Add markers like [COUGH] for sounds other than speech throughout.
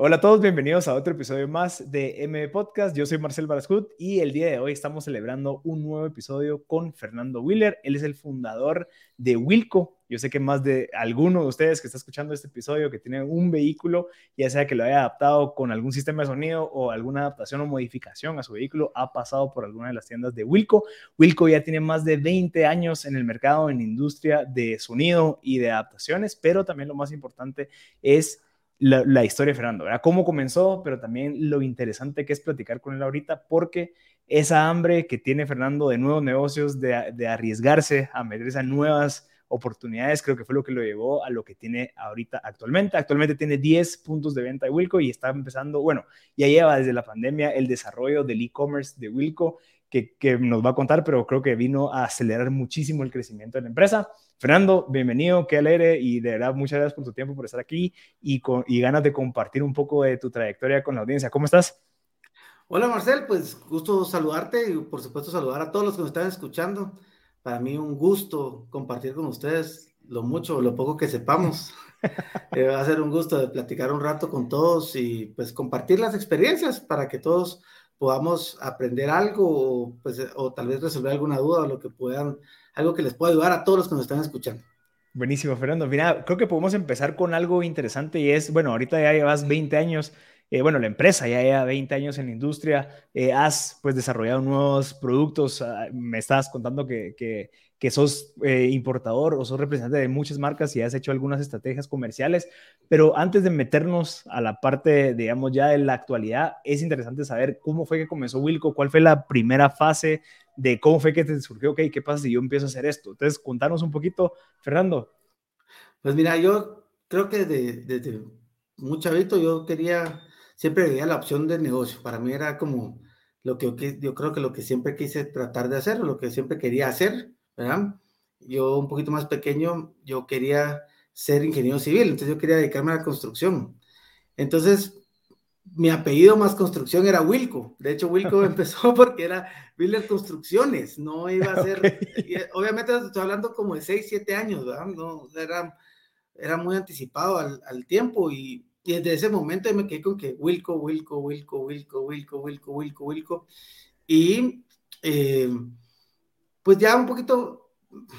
Hola a todos, bienvenidos a otro episodio más de M Podcast. Yo soy Marcel Barascut y el día de hoy estamos celebrando un nuevo episodio con Fernando Wheeler. Él es el fundador de Wilco. Yo sé que más de alguno de ustedes que está escuchando este episodio que tiene un vehículo, ya sea que lo haya adaptado con algún sistema de sonido o alguna adaptación o modificación a su vehículo, ha pasado por alguna de las tiendas de Wilco. Wilco ya tiene más de 20 años en el mercado, en industria de sonido y de adaptaciones, pero también lo más importante es la, historia de Fernando, ¿verdad? Cómo comenzó, pero también lo interesante que es platicar con él ahorita, porque esa hambre que tiene Fernando de nuevos negocios, de, arriesgarse a meterse a nuevas oportunidades, creo que fue lo que lo llevó a lo que tiene ahorita actualmente. Actualmente tiene 10 puntos de venta de Wilco y está empezando, bueno, ya lleva desde la pandemia el desarrollo del e-commerce de Wilco, que, nos va a contar, pero creo que vino a acelerar muchísimo el crecimiento de la empresa. Fernando, bienvenido, qué alegre y de verdad muchas gracias por tu tiempo, por estar aquí y, con, y ganas de compartir un poco de tu trayectoria con la audiencia. ¿Cómo estás? Hola Marcel, pues gusto saludarte y por supuesto saludar a todos los que nos están escuchando. Para mí un gusto compartir con ustedes lo mucho o lo poco que sepamos. [LAUGHS] eh, va a ser un gusto de platicar un rato con todos y pues compartir las experiencias para que todos podamos aprender algo pues, o tal vez resolver alguna duda o lo que puedan algo que les pueda ayudar a todos los que nos están escuchando. Buenísimo, Fernando. Mira, creo que podemos empezar con algo interesante y es, bueno, ahorita ya llevas 20 años, eh, bueno, la empresa ya lleva 20 años en la industria, eh, has pues desarrollado nuevos productos, uh, me estabas contando que, que, que sos eh, importador o sos representante de muchas marcas y has hecho algunas estrategias comerciales, pero antes de meternos a la parte, digamos, ya de la actualidad, es interesante saber cómo fue que comenzó Wilco, cuál fue la primera fase de cómo fue que te surgió, ok, ¿qué pasa si yo empiezo a hacer esto? Entonces, contanos un poquito, Fernando. Pues mira, yo creo que desde, desde muy chavito yo quería, siempre veía la opción de negocio. Para mí era como lo que yo creo que lo que siempre quise tratar de hacer, lo que siempre quería hacer, ¿verdad? Yo un poquito más pequeño, yo quería ser ingeniero civil, entonces yo quería dedicarme a la construcción. Entonces, mi apellido más construcción era Wilco. De hecho, Wilco [LAUGHS] empezó porque era Wheeler Construcciones. No iba a ser, okay. obviamente estoy hablando como de 6, 7 años, ¿verdad? No, era, era muy anticipado al, al tiempo y, y, desde ese momento me quedé con que Wilco, Wilco, Wilco, Wilco, Wilco, Wilco, Wilco, Wilco. Y eh, pues ya un poquito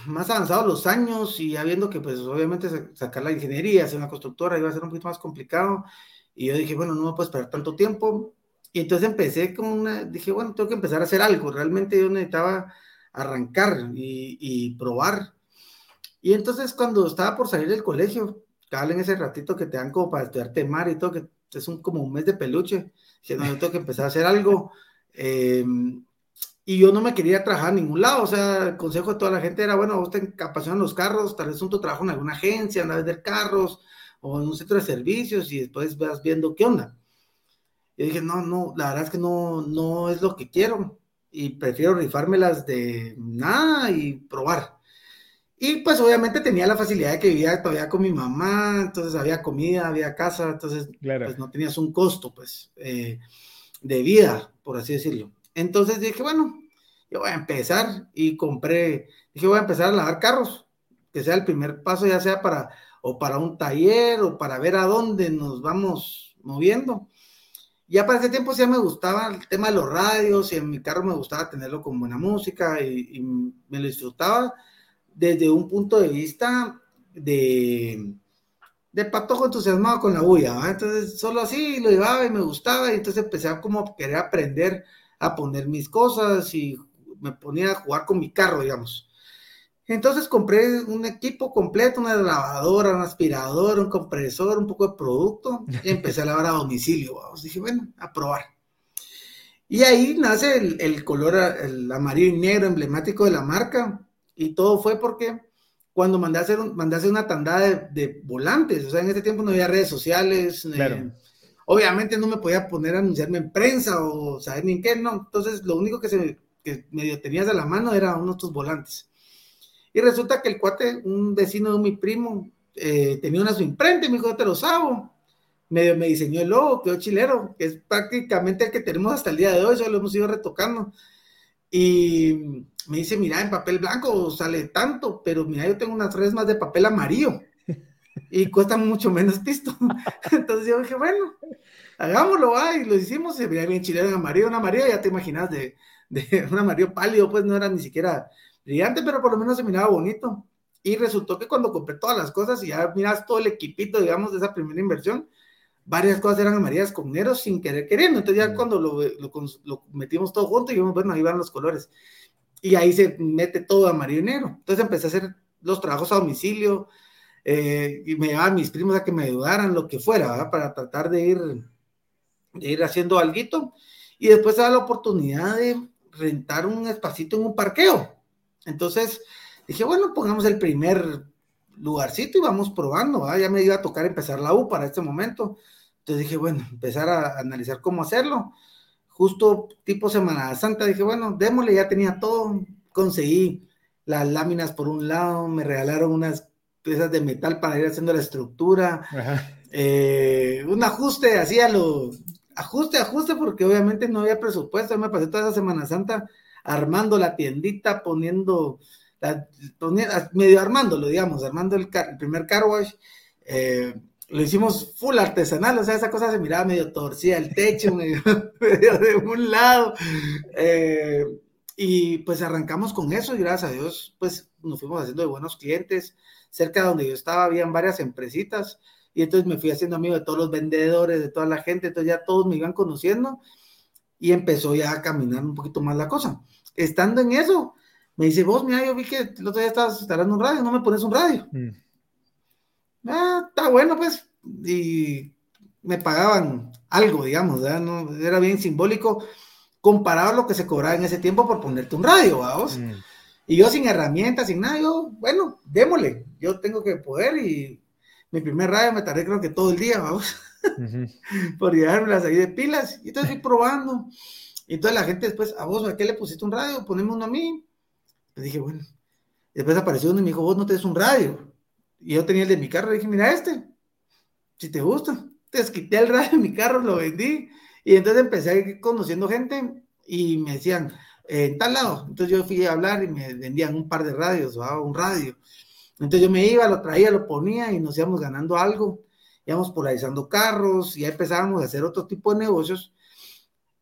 más avanzados los años y ya viendo que pues obviamente sacar la ingeniería, hacer una constructora iba a ser un poquito más complicado. Y yo dije, bueno, no me puedo esperar tanto tiempo. Y entonces empecé con una, dije, bueno, tengo que empezar a hacer algo. Realmente yo necesitaba arrancar y, y probar. Y entonces cuando estaba por salir del colegio, cabal en ese ratito que te dan como para estudiarte mar y todo, que es un, como un mes de peluche, dije, no, yo tengo que empezar a hacer algo. [LAUGHS] Eh, y yo no me quería trabajar a ningún lado, o sea, el consejo de toda la gente era, bueno, vos te apasionan los carros, tal vez un tu trabajo en alguna agencia, andar a vender carros, o en un centro de servicios y después vas viendo qué onda. Y dije, no, no, la verdad es que no, no es lo que quiero y prefiero rifármelas de nada y probar. Y pues obviamente tenía la facilidad de que vivía todavía con mi mamá, entonces había comida, había casa, entonces claro. pues no tenías un costo pues eh, de vida, por así decirlo. Entonces dije, bueno, yo voy a empezar y compré, dije, voy a empezar a lavar carros, que sea el primer paso, ya sea para o para un taller o para ver a dónde nos vamos moviendo. Ya para ese tiempo ya me gustaba el tema de los radios y en mi carro me gustaba tenerlo con buena música y, me lo disfrutaba desde un punto de vista de, de patojo entusiasmado con la bulla. Entonces solo así lo llevaba y me gustaba y entonces empecé a como querer aprender a poner mis cosas y me ponía a jugar con mi carro, digamos. Entonces compré un equipo completo, una lavadora, un aspirador, un compresor, un poco de producto y [LAUGHS] empecé a lavar a domicilio. Vamos. Dije, bueno, a probar. Y ahí nace el, el, color, el amarillo y negro emblemático de la marca. Y todo fue porque cuando mandé a hacer, mandé a hacer una tanda de, volantes, o sea, en ese tiempo no había redes sociales, eh, obviamente no me podía poner a anunciarme en prensa o saber ni en qué, no, entonces lo único que, se, que medio tenías de la mano era unos tus volantes. Resulta que el cuate, un vecino de mi primo, eh, tenía una su imprenta y me dijo, te lo sabo. Medio me diseñó el logo, quedó chilero, que es prácticamente el que tenemos hasta el día de hoy, solo lo hemos ido retocando. Y me dice, mira, en papel blanco sale tanto, pero mira, yo tengo unas redes más de papel amarillo y cuesta mucho menos pisto. [LAUGHS] Entonces yo dije, bueno, hagámoslo, va, y lo hicimos, se veía bien chileno en amarillo, un amarillo, ya te imaginas, de, de un amarillo pálido, pues no era ni siquiera brillante, pero por lo menos se miraba bonito. Y resultó que cuando compré todas las cosas y ya miras todo el equipito, digamos, de esa primera inversión, varias cosas eran amarillas con negro sin querer queriendo. Entonces ya cuando lo, lo, metimos todo junto, y bueno, ahí van los colores y ahí se mete todo amarillo y negro. Entonces empecé a hacer los trabajos a domicilio eh, y me llevaban mis primos a que me ayudaran, lo que fuera, para tratar de ir, de ir haciendo algo. Y después se da la oportunidad de rentar un espacito en un parqueo. Entonces dije, bueno, pongamos el primer lugarcito y vamos probando. Ya me iba a tocar empezar la U para este momento. Entonces dije, bueno, empezar a analizar cómo hacerlo justo tipo Semana Santa, dije, bueno, démosle, ya tenía todo, conseguí las láminas por un lado, me regalaron unas piezas de metal para ir haciendo la estructura, eh, un ajuste, hacía lo, ajuste, ajuste, porque obviamente no había presupuesto, me pasé toda esa Semana Santa armando la tiendita, poniendo, medio armándolo, digamos, armando el, primer car wash, eh, lo hicimos full artesanal, o sea, esa cosa se miraba medio torcida, el techo [LAUGHS] medio, de un lado. Eh, y pues arrancamos con eso y gracias a Dios, pues nos fuimos haciendo de buenos clientes. Cerca de donde yo estaba, habían varias empresitas y entonces me fui haciendo amigo de todos los vendedores, de toda la gente, entonces ya todos me iban conociendo y empezó ya a caminar un poquito más la cosa. Estando en eso, me dice, vos, mira, yo vi que el otro día estabas instalando un radio, no me pones un radio. Mm ah, está bueno, pues, y me pagaban algo, digamos, No, era bien simbólico comparado a lo que se cobraba en ese tiempo por ponerte un radio, vamos. Mm. Y yo sin herramientas, sin nada, yo, bueno, démosle, yo tengo que poder y mi primer radio me tardé creo que todo el día, vamos, por llevarme las ahí de pilas, y entonces fui probando, y entonces la gente después, a vos, ¿a qué le pusiste un radio? Ponemos uno a mí. Le dije, bueno, después apareció uno y me dijo, vos no tenés un radio. Y yo tenía el de mi carro, le dije, mira este, si te gusta. Entonces quité el radio de mi carro, lo vendí. Y entonces empecé a ir conociendo gente y me decían, en tal lado. Entonces yo fui a hablar y me vendían un par de radios, o un radio. Entonces yo me iba, lo traía, lo ponía y nos íbamos ganando algo. Íbamos polarizando carros y ya empezábamos a hacer otro tipo de negocios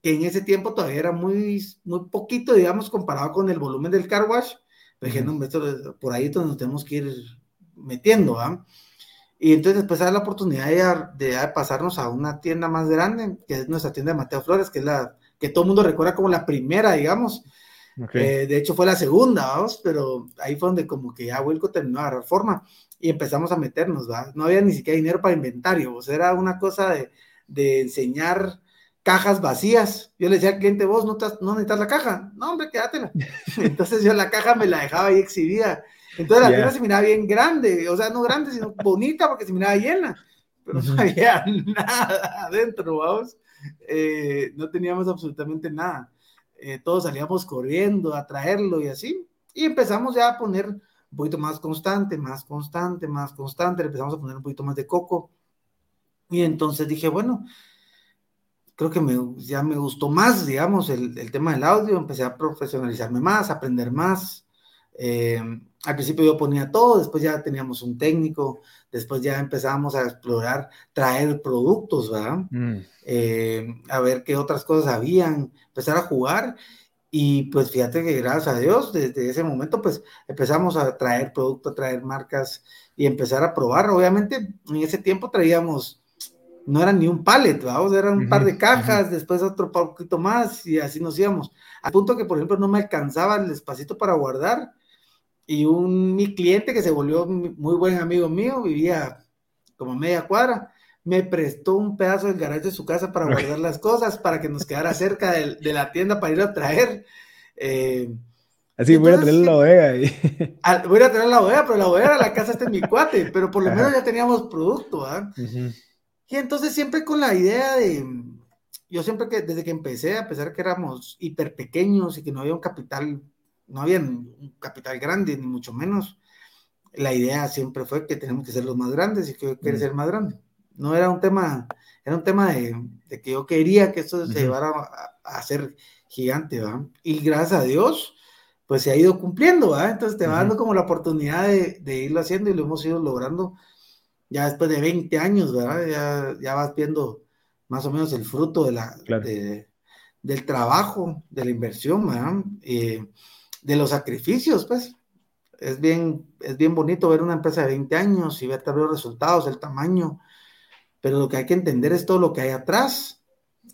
que en ese tiempo todavía era muy, muy poquito, digamos, comparado con el volumen del car wash. por ahí entonces nos tenemos que ir metiendo. Y entonces después hay la oportunidad de, pasarnos a una tienda más grande, que es nuestra tienda de Mateo Flores, que es la que todo el mundo recuerda como la primera, digamos. Eh, de hecho fue la segunda, vamos, pero ahí fue donde como que ya Wilco terminó de agarrar forma y empezamos a meternos, ¿va? No había ni siquiera dinero para inventario, o sea, era una cosa de, de enseñar cajas vacías. Yo le decía al cliente, vos no, no necesitas la caja. No, hombre, quédatela. [LAUGHS] Entonces yo la caja me la dejaba ahí exhibida entonces la tienda se miraba bien grande, o sea, no grande, sino [LAUGHS] bonita porque se miraba llena, pero no había [LAUGHS] nada adentro, vamos. Eh, no teníamos absolutamente nada. Eh, todos salíamos corriendo a traerlo y así. Y empezamos ya a poner un poquito más constante, más constante, más constante. empezamos a poner un poquito más de coco. Y entonces dije, bueno, creo que me, ya me gustó más, digamos, el, el tema del audio. Empecé a profesionalizarme más, a aprender más. Eh, al principio yo ponía todo, después ya teníamos un técnico, después ya empezábamos a explorar, traer productos, ¿verdad? Mm. Eh, a ver qué otras cosas habían, empezar a jugar y pues fíjate que gracias a Dios, desde ese momento pues empezamos a traer productos, a traer marcas y empezar a probar. Obviamente en ese tiempo traíamos, no era ni un pallet, vamos, eran un par de cajas, después otro poquito más y así nos íbamos. Al punto que por ejemplo no me alcanzaba el espacito para guardar y un mi cliente que se volvió muy buen amigo mío, vivía como media cuadra, me prestó un pedazo del garaje de su casa para guardar las cosas, para que nos quedara cerca de, la tienda para ir a traer. Eh, Así voy a traer la bodega. Y... voy a traer la bodega, pero la bodega la casa está en mi cuate, pero por lo menos ya teníamos producto, ¿ah? Y entonces siempre con la idea de, yo siempre que, desde que empecé, a pesar que éramos hiper pequeños y que no había un capital, no había un capital grande, ni mucho menos, la idea siempre fue que tenemos que ser los más grandes y que yo quería mm. ser más grande. No era un tema, era un tema de, que yo quería que esto se llevara a, a, ser gigante, ¿va? Y gracias a Dios, pues se ha ido cumpliendo, ¿va? Entonces te va dando como la oportunidad de, de, irlo haciendo y lo hemos ido logrando ya después de 20 años, ¿verdad? Ya, ya vas viendo más o menos el fruto de la, del trabajo, de la inversión, ¿verdad? Eh, de los sacrificios, pues. Es bien, es bien bonito ver una empresa de 20 años y ver también los resultados, el tamaño, pero lo que hay que entender es todo lo que hay atrás.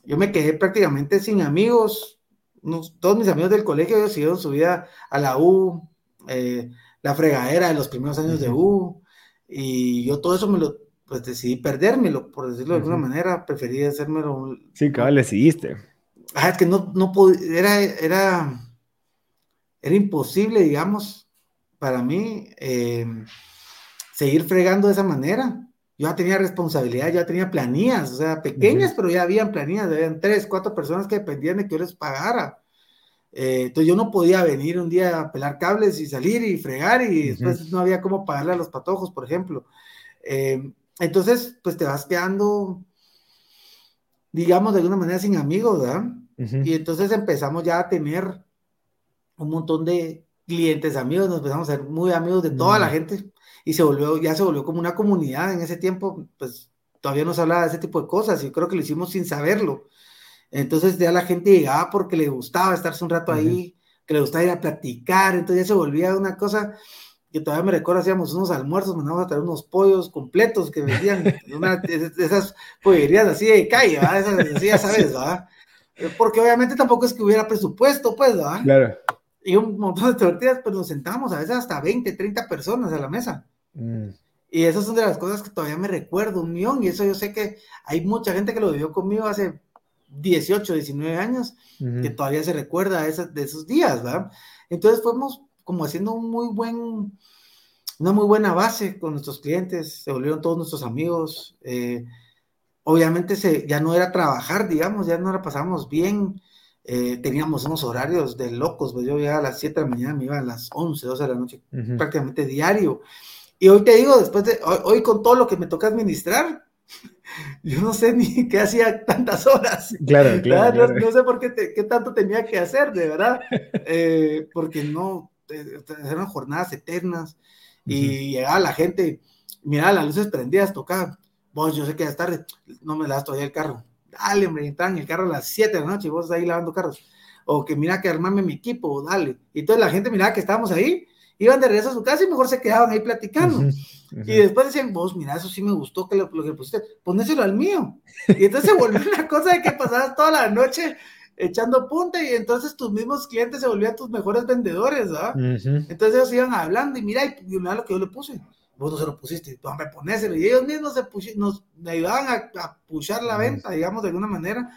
Yo me quedé prácticamente sin amigos, todos mis amigos del colegio ellos siguieron su vida a la U, eh, la fregadera de los primeros años de U, y yo todo eso me lo, pues decidí perdérmelo, por decirlo de alguna manera, preferí hacérmelo. Un, sí, cabal, le seguiste. Ah, es que no, no podía, era, era, era imposible, digamos, para mí, eh, seguir fregando de esa manera. Yo ya tenía responsabilidad, ya tenía planillas, o sea, pequeñas, pero ya habían planillas, habían tres, cuatro personas que dependían de que yo les pagara. Eh, entonces yo no podía venir un día a pelar cables y salir y fregar y después no había cómo pagarle a los patojos, por ejemplo. Eh, entonces, pues te vas quedando, digamos, de alguna manera sin amigos, ¿verdad? Y entonces empezamos ya a tener un montón de clientes amigos, nos empezamos a ser muy amigos de toda la gente y se volvió, ya se volvió como una comunidad en ese tiempo, pues todavía no se hablaba de ese tipo de cosas y creo que lo hicimos sin saberlo. Entonces ya la gente llegaba porque le gustaba estarse un rato ahí, que le gustaba ir a platicar, entonces ya se volvía una cosa que todavía me recuerdo, hacíamos unos almuerzos, mandábamos a traer unos pollos completos que vendían, [LAUGHS] una de esas pollerías así de calle, ¿verdad? Esas, así ya [LAUGHS] sabes, ¿verdad? Eh, porque obviamente tampoco es que hubiera presupuesto, pues, ¿verdad? Claro. Y un montón de tortillas, pues nos sentamos a veces hasta 20, 30 personas a la mesa. Mm. Y esas son de las cosas que todavía me recuerdo un millón, y eso yo sé que hay mucha gente que lo vivió conmigo hace 18, 19 años, que todavía se recuerda de esos días, ¿verdad? Entonces fuimos como haciendo un muy buen, una muy buena base con nuestros clientes, se volvieron todos nuestros amigos. Eh, obviamente se, ya no era trabajar, digamos, ya no la pasamos bien. Eh, teníamos unos horarios de locos, pues yo llegaba a las 7 de la mañana, me iba a las 11, 12 de la noche, prácticamente diario. Y hoy te digo, después de, hoy, con todo lo que me toca administrar, [LAUGHS] yo no sé ni [LAUGHS] qué hacía tantas horas. Claro, [LAUGHS] claro. No, sé por qué, qué, tanto tenía que hacer, de verdad, eh, porque no, eran jornadas eternas. Y llegaba la gente, mira las luces prendidas, tocaba, vos, yo sé que ya es tarde, no me das todavía el carro, dale, hombre, entran en el carro a las 7 de la noche y vos ahí lavando carros, o que mira que armarme mi equipo, dale, y toda la gente miraba que estábamos ahí, iban de regreso a su casa y mejor se quedaban ahí platicando. Y después decían, vos, mira, eso sí me gustó que lo, que pusiste, ponéselo al mío. Y entonces se volvió [LAUGHS] una cosa de que pasabas toda la noche echando punta y entonces tus mismos clientes se volvían tus mejores vendedores, ¿ah? Entonces ellos iban hablando y mira, y, mira lo que yo le puse. Vos no se lo pusiste, tú, hombre, ponéselo. Y ellos mismos se nos ayudaban a, a pushar la venta, digamos, de alguna manera.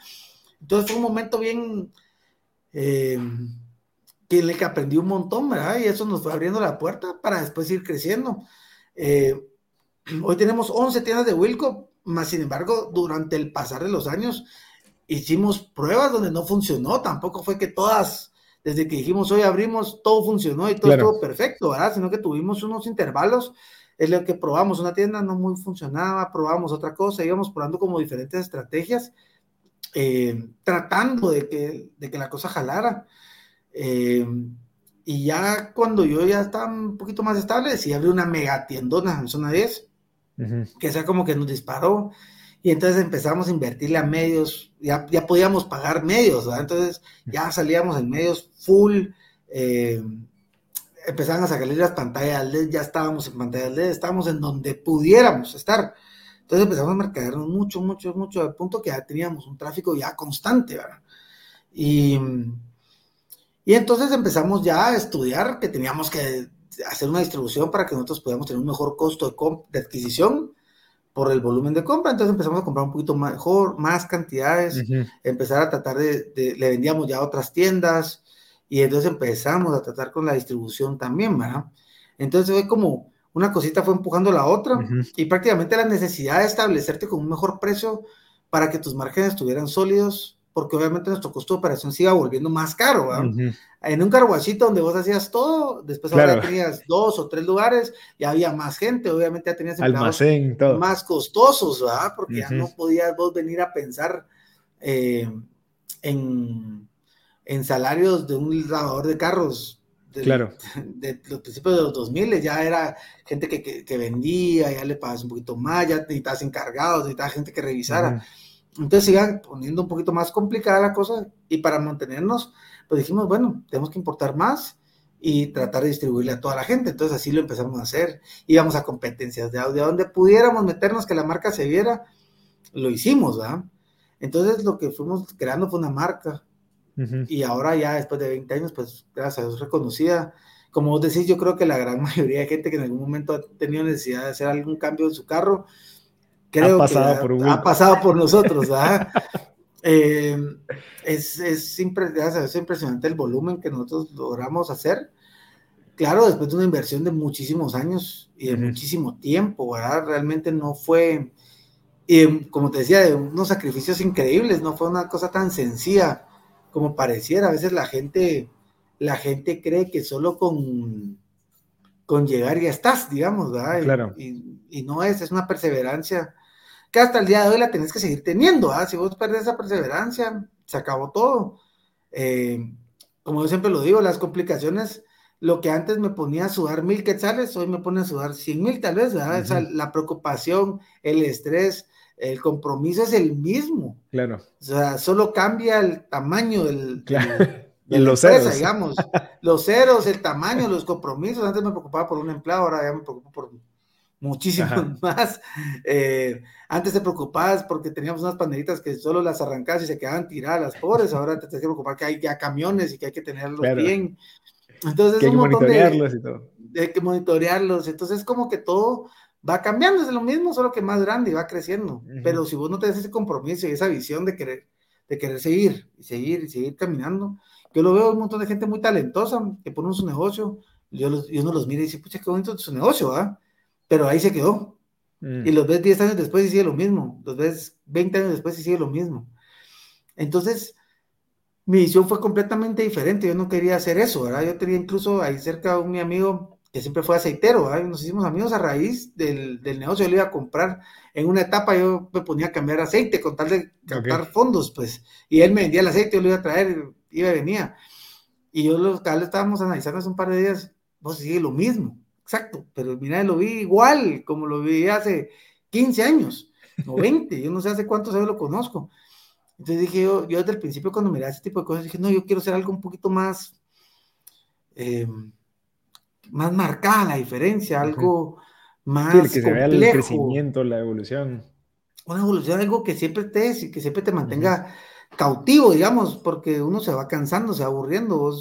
Entonces fue un momento bien... Eh, que le que aprendí un montón, ¿verdad? Y eso nos fue abriendo la puerta para después ir creciendo. Eh, [CLEARS THROAT] hoy tenemos 11 tiendas de Wilco, más sin embargo, durante el pasar de los años, hicimos pruebas donde no funcionó, tampoco fue que todas, desde que dijimos hoy abrimos, todo funcionó y todo estuvo perfecto, ¿verdad? Sino que tuvimos unos intervalos es lo que probamos, una tienda no muy funcionaba, probamos otra cosa, íbamos probando como diferentes estrategias, eh, tratando de que, de que la cosa jalara. Eh, y ya cuando yo ya estaba un poquito más estable, decidí abrir una mega tiendona en zona 10, que sea como que nos disparó. Y entonces empezamos a invertirle a medios, ya, ya podíamos pagar medios, ¿verdad? Entonces ya salíamos en medios full, eh, empezaban a sacarle las pantallas LED, ya estábamos en pantallas LED, estábamos en donde pudiéramos estar. Entonces empezamos a marcarnos mucho, mucho, mucho, al punto que ya teníamos un tráfico ya constante, ¿verdad? Y, y entonces empezamos ya a estudiar que teníamos que hacer una distribución para que nosotros pudiéramos tener un mejor costo de, de adquisición por el volumen de compra, entonces empezamos a comprar un poquito mejor, más cantidades, empezar a tratar de, le vendíamos ya a otras tiendas, Y entonces empezamos a tratar con la distribución también, ¿verdad? Entonces fue como una cosita fue empujando la otra y prácticamente la necesidad de establecerte con un mejor precio para que tus márgenes estuvieran sólidos, porque obviamente nuestro costo de operación se iba volviendo más caro. ¿verdad? En un carguachito donde vos hacías todo, después ahora tenías dos o tres lugares, y había más gente, obviamente ya tenías Almacén, todo. más costosos, ¿verdad? Porque ya no podías vos venir a pensar eh, en, en salarios de un lavador de carros claro. [LAUGHS] de, los principios de los 2000 ya era gente que, que, vendía, ya le pagas un poquito más, ya necesitabas encargados, necesitabas gente que revisara. Entonces iban poniendo un poquito más complicada la cosa y para mantenernos, pues dijimos, bueno, tenemos que importar más y tratar de distribuirle a toda la gente. Entonces así lo empezamos a hacer. Íbamos a competencias de audio, donde pudiéramos meternos que la marca se viera, lo hicimos, ¿verdad? Entonces lo que fuimos creando fue una marca y ahora ya después de 20 años, pues gracias a Dios reconocida. Como vos decís, yo creo que la gran [LAUGHS] mayoría de gente que en algún momento ha tenido necesidad de hacer algún cambio en su carro, creo ha pasado que por ha, ha, pasado por nosotros, ¿verdad? [LAUGHS] eh, es, es, es impresionante el volumen que nosotros logramos hacer. Claro, después de una inversión de muchísimos años y de muchísimo tiempo, ¿verdad? Realmente no fue, eh, como te decía, de unos sacrificios increíbles, no fue una cosa tan sencilla como pareciera. A veces la gente, la gente cree que solo con, con llegar ya estás, digamos, ¿verdad? Claro. Y, no es, es una perseverancia que hasta el día de hoy la tenés que seguir teniendo, ¿ah? Si vos perdés esa perseverancia, se acabó todo. Eh, como yo siempre lo digo, las complicaciones, lo que antes me ponía a sudar mil quetzales, hoy me pone a sudar cien mil tal vez, ¿verdad? la preocupación, el estrés, el compromiso es el mismo. Claro. O sea, solo cambia el tamaño del... y los ceros. digamos. [LAUGHS] Los ceros, el tamaño, los compromisos. Antes me preocupaba por un empleado, ahora ya me preocupo por muchísimos [LAUGHS] más. Eh, antes te preocupabas porque teníamos unas panderitas que solo las arrancabas y se quedaban tiradas las pobres. Ahora te tienes que preocupar que hay ya camiones y que hay que tenerlos bien. Entonces, que hay que monitorearlos y todo. Hay que monitorearlos. Entonces, como que todo va cambiando, es lo mismo, solo que más grande y va creciendo. Pero si vos no tenés ese compromiso y esa visión de querer, de querer seguir y seguir y seguir caminando, yo lo veo un montón de gente muy talentosa que ponen su negocio, yo los, uno los mira y dice, pucha, qué bonito su negocio, ¿ah? Pero ahí se quedó. Mm. Y los ves 10 años después y sigue lo mismo, los ves 20 años después y sigue lo mismo. Entonces, mi visión fue completamente diferente, yo no quería hacer eso, ¿verdad? Yo tenía incluso ahí cerca un mi amigo que siempre fue aceitero, nos hicimos amigos a raíz del, del, negocio, yo le iba a comprar, en una etapa yo me ponía a cambiar aceite con tal de captar fondos, pues, y él me vendía el aceite, yo lo iba a traer, iba y venía, y yo lo, tal estábamos analizando hace un par de días, vos sigue lo mismo, exacto, pero mira, lo vi igual, como lo vi hace 15 años, o 20, [LAUGHS] yo no sé hace cuántos años lo conozco, entonces dije yo, yo desde el principio cuando miraba ese tipo de cosas, dije, no, yo quiero hacer algo un poquito más... Eh, más marcada la diferencia, algo más sí, que se vea el crecimiento, la evolución. Una evolución, algo que siempre te, que siempre te mantenga cautivo, digamos, porque uno se va cansando, se va aburriendo,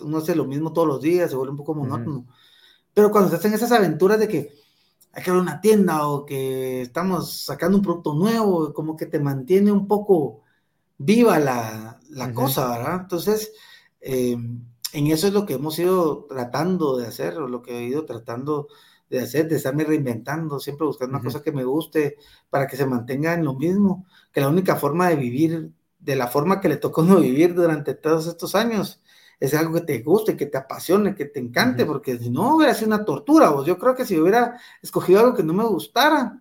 uno hace lo mismo todos los días, se vuelve un poco monótono. Pero cuando estás en esas aventuras de que hay que abrir una tienda o que estamos sacando un producto nuevo, como que te mantiene un poco viva la, la cosa, ¿verdad? Entonces, eh, en eso es lo que hemos ido tratando de hacer, o lo que he ido tratando de hacer, de estarme reinventando, siempre buscando una cosa que me guste para que se mantenga en lo mismo, que la única forma de vivir de la forma que le tocó [LAUGHS] no vivir durante todos estos años es algo que te guste, que te apasione, que te encante, porque si no hubiera sido una tortura, vos. Yo creo que si hubiera escogido algo que no me gustara.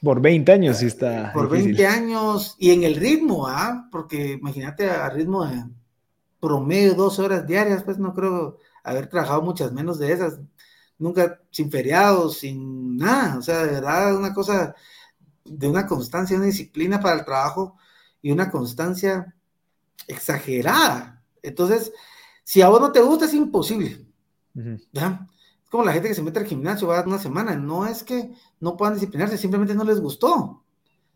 Por 20 años sí está. Por 20 años y en el ritmo, ¿ah? Porque imagínate a ritmo de promedio dos horas diarias, pues no creo haber trabajado muchas menos de esas, nunca sin feriados, sin nada, o sea, de verdad una cosa de una constancia, una disciplina para el trabajo y una constancia exagerada. Entonces, si a vos no te gusta, es imposible. ¿ya? Es como la gente que se mete al gimnasio, va a una semana, no es que no puedan disciplinarse, simplemente no les gustó.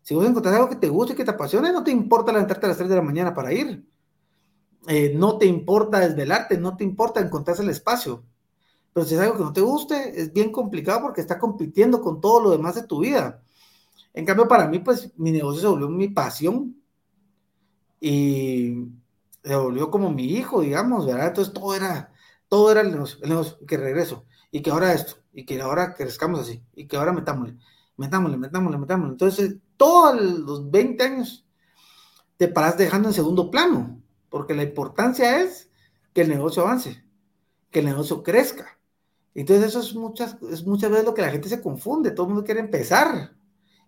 Si vos encontrás algo que te guste y que te apasione, no te importa levantarte a las 3 de la mañana para ir. Eh, no te importa desvelarte, no te importa encontrarse el espacio. Pero si es algo que no te guste, es bien complicado porque está compitiendo con todo lo demás de tu vida. En cambio, para mí, pues mi negocio se volvió mi pasión. Y se volvió como mi hijo, digamos, ¿verdad? Entonces todo era, todo era el negocio, el negocio, que regreso, y que ahora esto, y que ahora crezcamos así, y que ahora metámosle, metámosle, metámosle, metámosle. Entonces, todos los 20 años te paras dejando en segundo plano, porque la importancia es que el negocio avance, que el negocio crezca. Entonces eso es muchas, es muchas veces lo que la gente se confunde, todo el mundo quiere empezar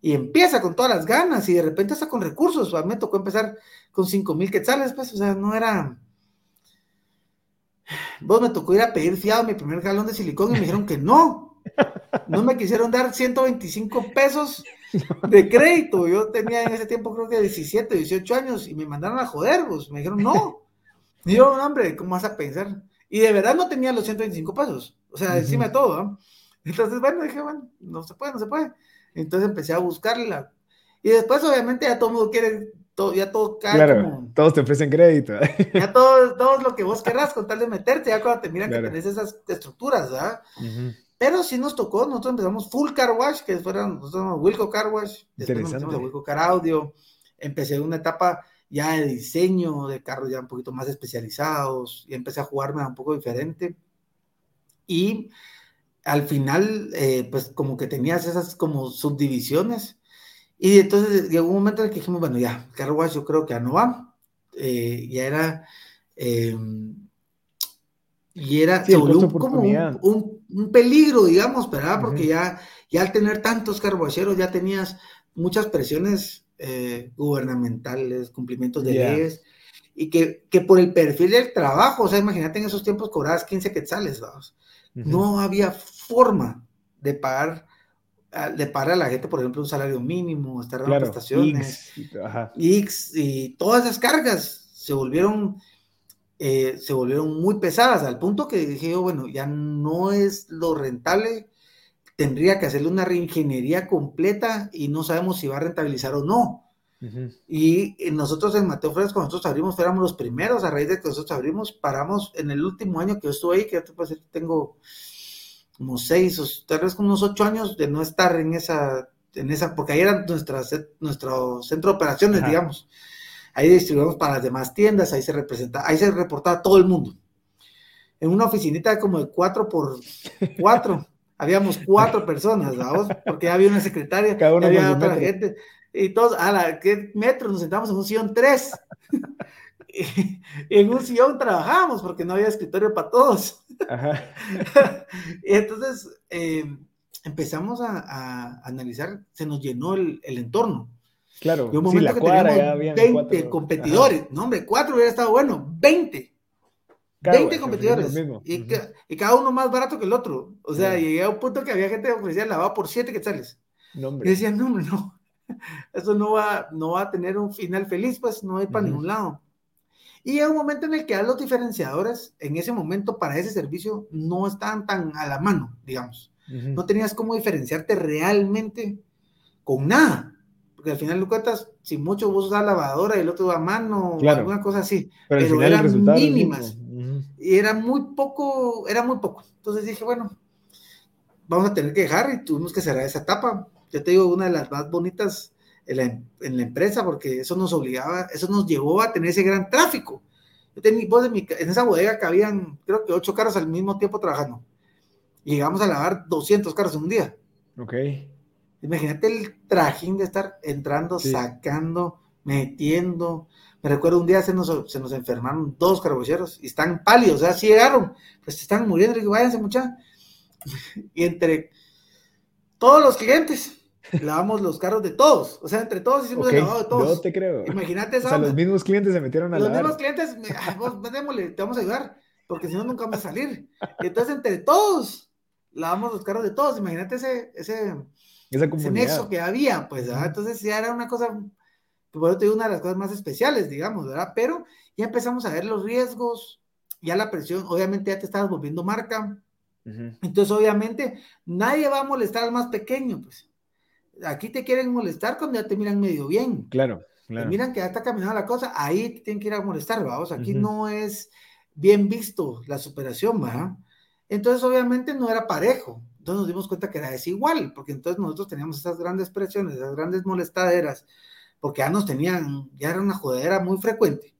y empieza con todas las ganas y de repente está con recursos. A mí me tocó empezar con 5 mil quetzales, pues, o sea, no era... Vos me tocó ir a pedir fiado mi primer galón de silicón y me dijeron que no. No me quisieron dar 125 pesos de crédito. Yo tenía en ese tiempo creo que 17, 18 años y me mandaron a joder, pues. Me dijeron no. Y yo, hombre, ¿cómo vas a pensar? Y de verdad no tenía los 125 pesos. O sea, encima de todo, ¿no? Entonces, bueno, dije, bueno, no se puede, no se puede. Entonces empecé a buscarla. Y después, obviamente, ya todo el mundo quiere, todo, ya todo cae Claro, como... todos te ofrecen crédito. Ya todo, todo lo que vos querrás con tal de meterte, ya cuando te miran Claro. que tenés esas estructuras, ¿verdad? Ujú. Pero sí nos tocó, nosotros empezamos Full Car Wash, que fueron nosotros Wilco Car Wash, después nos metimos a. Wilco Car Audio, empecé una etapa ya de diseño de carros ya un poquito más especializados y empecé a jugarme un poco diferente. Y al final, eh, pues como que tenías esas como subdivisiones. Y entonces llegó un momento en el que dijimos, bueno, ya, Car Wash yo creo que ya no va. Eh, ya era... eh, y era, Sí, un- como un, un- un peligro, digamos, ¿verdad? Porque Ujú. ya, ya al tener tantos carbocheros ya tenías muchas presiones eh, gubernamentales, cumplimientos de Ya. leyes, y que, que por el perfil del trabajo, o sea, imagínate en esos tiempos cobrabas 15 quetzales, vamos. Ujú. No había forma de pagar, de pagar a la gente, por ejemplo, un salario mínimo, estar dando Claro, prestaciones. X, y todas esas cargas se volvieron, eh, se volvieron muy pesadas, al punto que dije yo, bueno, ya no es lo rentable, tendría que hacerle una reingeniería completa y no sabemos si va a rentabilizar o no. Y eh, nosotros en Mateo Flores, cuando nosotros abrimos, fuéramos los primeros, a raíz de que nosotros abrimos, paramos en el último año que yo estuve ahí, que ya te puedo decir, tengo como seis, o tal vez como unos ocho años de no estar en esa, en esa, porque ahí era nuestra, nuestro centro de operaciones, Ajá. digamos. Ahí distribuíamos para las demás tiendas, ahí se representa, ahí se reportaba todo el mundo. En una oficinita como de cuatro por cuatro, [LAUGHS] habíamos cuatro personas, ¿vamos? Porque ya había una secretaria, Cada uno ya había otra metro. gente, y todos, a la, ¿qué metro? Nos sentamos en un sillón tres. [LAUGHS] en un sillón trabajábamos porque no había escritorio para todos. Ajá. [LAUGHS] entonces eh, empezamos a, a analizar, se nos llenó el, el entorno. Claro. Y un sí, momento la que cuadra ya teníamos habían 20 cuatro- competidores. No, hombre, cuatro hubiera estado bueno. 20. Claro, 20 que competidores. Y, Ujú. ca- y cada uno más barato que el otro. O sea, Claro. llegué a un punto que había gente que ofrecía lavado por 7 quetzales. No, Y decían, no, hombre, no. [LAUGHS] Eso no va, no va a tener un final feliz, pues no ir para Ujú. ningún lado. Y hay un momento en el que los diferenciadores, en ese momento, para ese servicio, no estaban tan a la mano, digamos. No tenías cómo diferenciarte realmente con nada. Porque al final de cuentas, si mucho vos usas lavadora y el otro a mano, Claro. alguna cosa así, Pero pero eran mínimas. mismo. Ujú. y era muy poco, era muy poco. Entonces dije, bueno, vamos a tener que dejar y tuvimos que cerrar esa etapa. Yo te digo, una de las más bonitas en la, en la empresa, porque eso nos obligaba, eso nos llevó a tener ese gran tráfico. Yo tenía, vos en, mi en esa bodega cabían, creo que ocho carros al mismo tiempo trabajando. Y llegamos a lavar 200 carros en un día. Ok. Imagínate el trajín de estar entrando, Sí. sacando, metiendo. Me recuerdo un día se nos, se nos enfermaron dos carbocheros y están pálidos, o sea, sí llegaron, pues están muriendo. Le digo, váyanse, mucha. [LAUGHS] Y entre todos los clientes, lavamos los carros de todos. O sea, entre todos hicimos el lavado de Yo todos. te creo. Imagínate O esa sea, los mismos clientes se metieron a Los lavar. mismos clientes, "Ay, vos, démosle, te vamos a ayudar, porque si no, nunca vamos a salir. Y entonces, entre todos, lavamos los carros de todos. Imagínate ese, ese, Esa ese nexo que había, pues. Entonces ya era una cosa, por te digo, una de las cosas más especiales, digamos, ¿verdad? Pero ya empezamos a ver los riesgos, ya la presión, obviamente ya te estabas volviendo marca, entonces obviamente nadie va a molestar al más pequeño, pues. Aquí te quieren molestar cuando ya te miran medio bien. Claro, Te claro. miran que ya está caminando la cosa, ahí te tienen que ir a molestar, vamos, aquí Ujú. no es bien visto la superación, ¿verdad? Entonces, obviamente, no era parejo. Entonces nos dimos cuenta que era desigual, porque entonces nosotros teníamos esas grandes presiones, esas grandes molestaderas, porque ya nos tenían, ya era una jodera muy frecuente.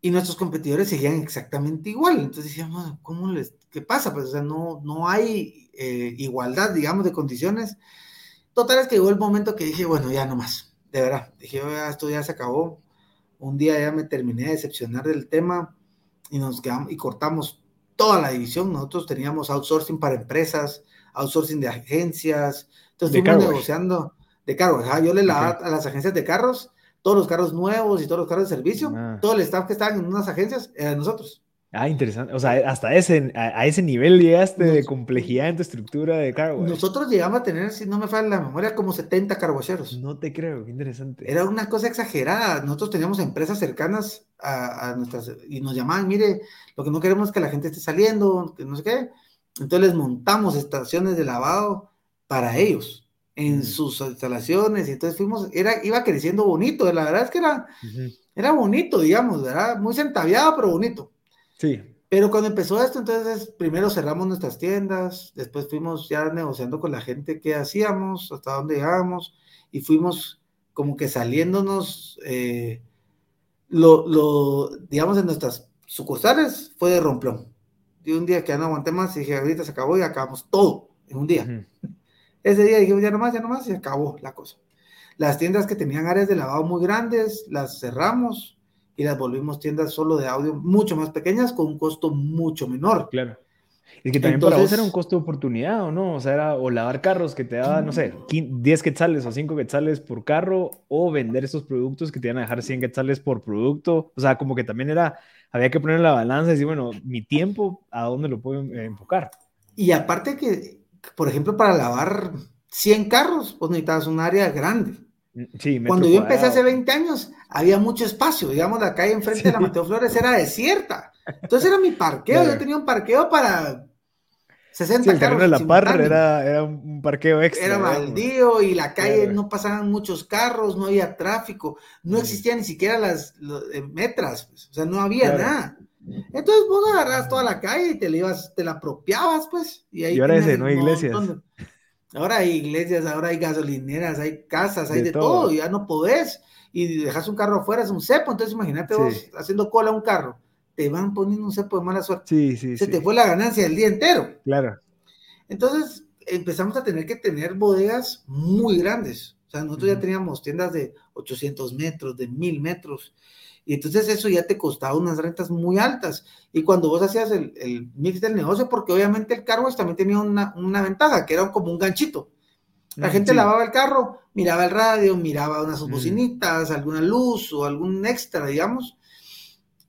y nuestros competidores seguían exactamente igual. Entonces decíamos, ¿cómo les, qué pasa? Pues, o sea, no, no hay eh, igualdad, digamos, de condiciones. Total es que llegó el momento que dije, bueno, ya no más, de verdad. Dije, esto ya se acabó. Un día ya me terminé de decepcionar del tema y nos quedamos y cortamos toda la división. Nosotros teníamos outsourcing para empresas, outsourcing de agencias. Entonces fuimos negociando de carros. Yo le lavaba a las agencias de carros todos los carros nuevos y todos los carros de servicio, ah. todo el staff que estaban en unas agencias era nosotros. Ah, interesante. O sea, hasta ese, a, ese nivel llegaste de complejidad en tu estructura de cargo. Nosotros llegamos a tener, si no me falla la memoria, como 70 carbocheros. No te creo, qué interesante. Era una cosa exagerada. Nosotros teníamos empresas cercanas a, a, nuestras y nos llamaban, mire, lo que no queremos es que la gente esté saliendo, que no sé qué. Entonces les montamos estaciones de lavado para ellos en sus instalaciones y entonces fuimos, era, iba creciendo bonito, la verdad es que era, era bonito, digamos, ¿verdad? Muy centaviado, pero bonito. Sí. Pero cuando empezó esto, entonces primero cerramos nuestras tiendas, después fuimos ya negociando con la gente qué hacíamos, hasta dónde llegábamos, y fuimos como que saliéndonos, eh, lo, lo, digamos, en nuestras sucursales fue de romplón. Y un día que ya no aguanté más y dije, ahorita se acabó y acabamos todo en un día. Ese día dijimos, ya nomás, ya nomás, y acabó la cosa. Las tiendas que tenían áreas de lavado muy grandes, las cerramos y las volvimos tiendas solo de audio mucho más pequeñas con un costo mucho menor. Claro. Y que también para vos era un costo de oportunidad, ¿o no? O sea, era o lavar carros que te daba, no sé, 10 quetzales o 5 quetzales por carro, o vender esos productos que te iban a dejar 100 quetzales por producto. O sea, como que también era, había que poner la balanza y decir, bueno, mi tiempo, ¿a dónde lo puedo enfocar? Y aparte que por ejemplo, para lavar 100 carros, pues necesitabas un área grande. Sí, Cuando yo empecé hace 20 años, había mucho espacio. Digamos, la calle enfrente de la Mateo Flores era desierta. Entonces era mi parqueo. Yo tenía un parqueo para 60 sí, el carros. de la par era, era, un parqueo extra. Era baldío y la calle no pasaban muchos carros, no había tráfico, no existían ni siquiera las, eh, metras, pues, o sea, no había nada. Entonces vos agarras toda la calle y te la ibas, te la apropiabas, pues. Y, ahí ahora dice, no hay iglesias. Ahora hay iglesias, ahora hay gasolineras, hay casas, hay de, todo. ya no podés. Y dejas un carro afuera, es un cepo. Entonces imagínate vos haciendo cola a un carro. Te van poniendo un cepo de mala suerte. Sí, sí, Se te fue la ganancia del día entero. Claro. Entonces empezamos a tener que tener bodegas muy grandes. O sea, nosotros ya teníamos tiendas de 800 metros, de 1000 metros. Y entonces eso ya te costaba unas rentas muy altas. Y cuando vos hacías el, mix del negocio, porque obviamente el carro también tenía una, ventaja, que era como un ganchito. La gente lavaba el carro, miraba el radio, miraba unas bocinitas, alguna luz o algún extra, digamos.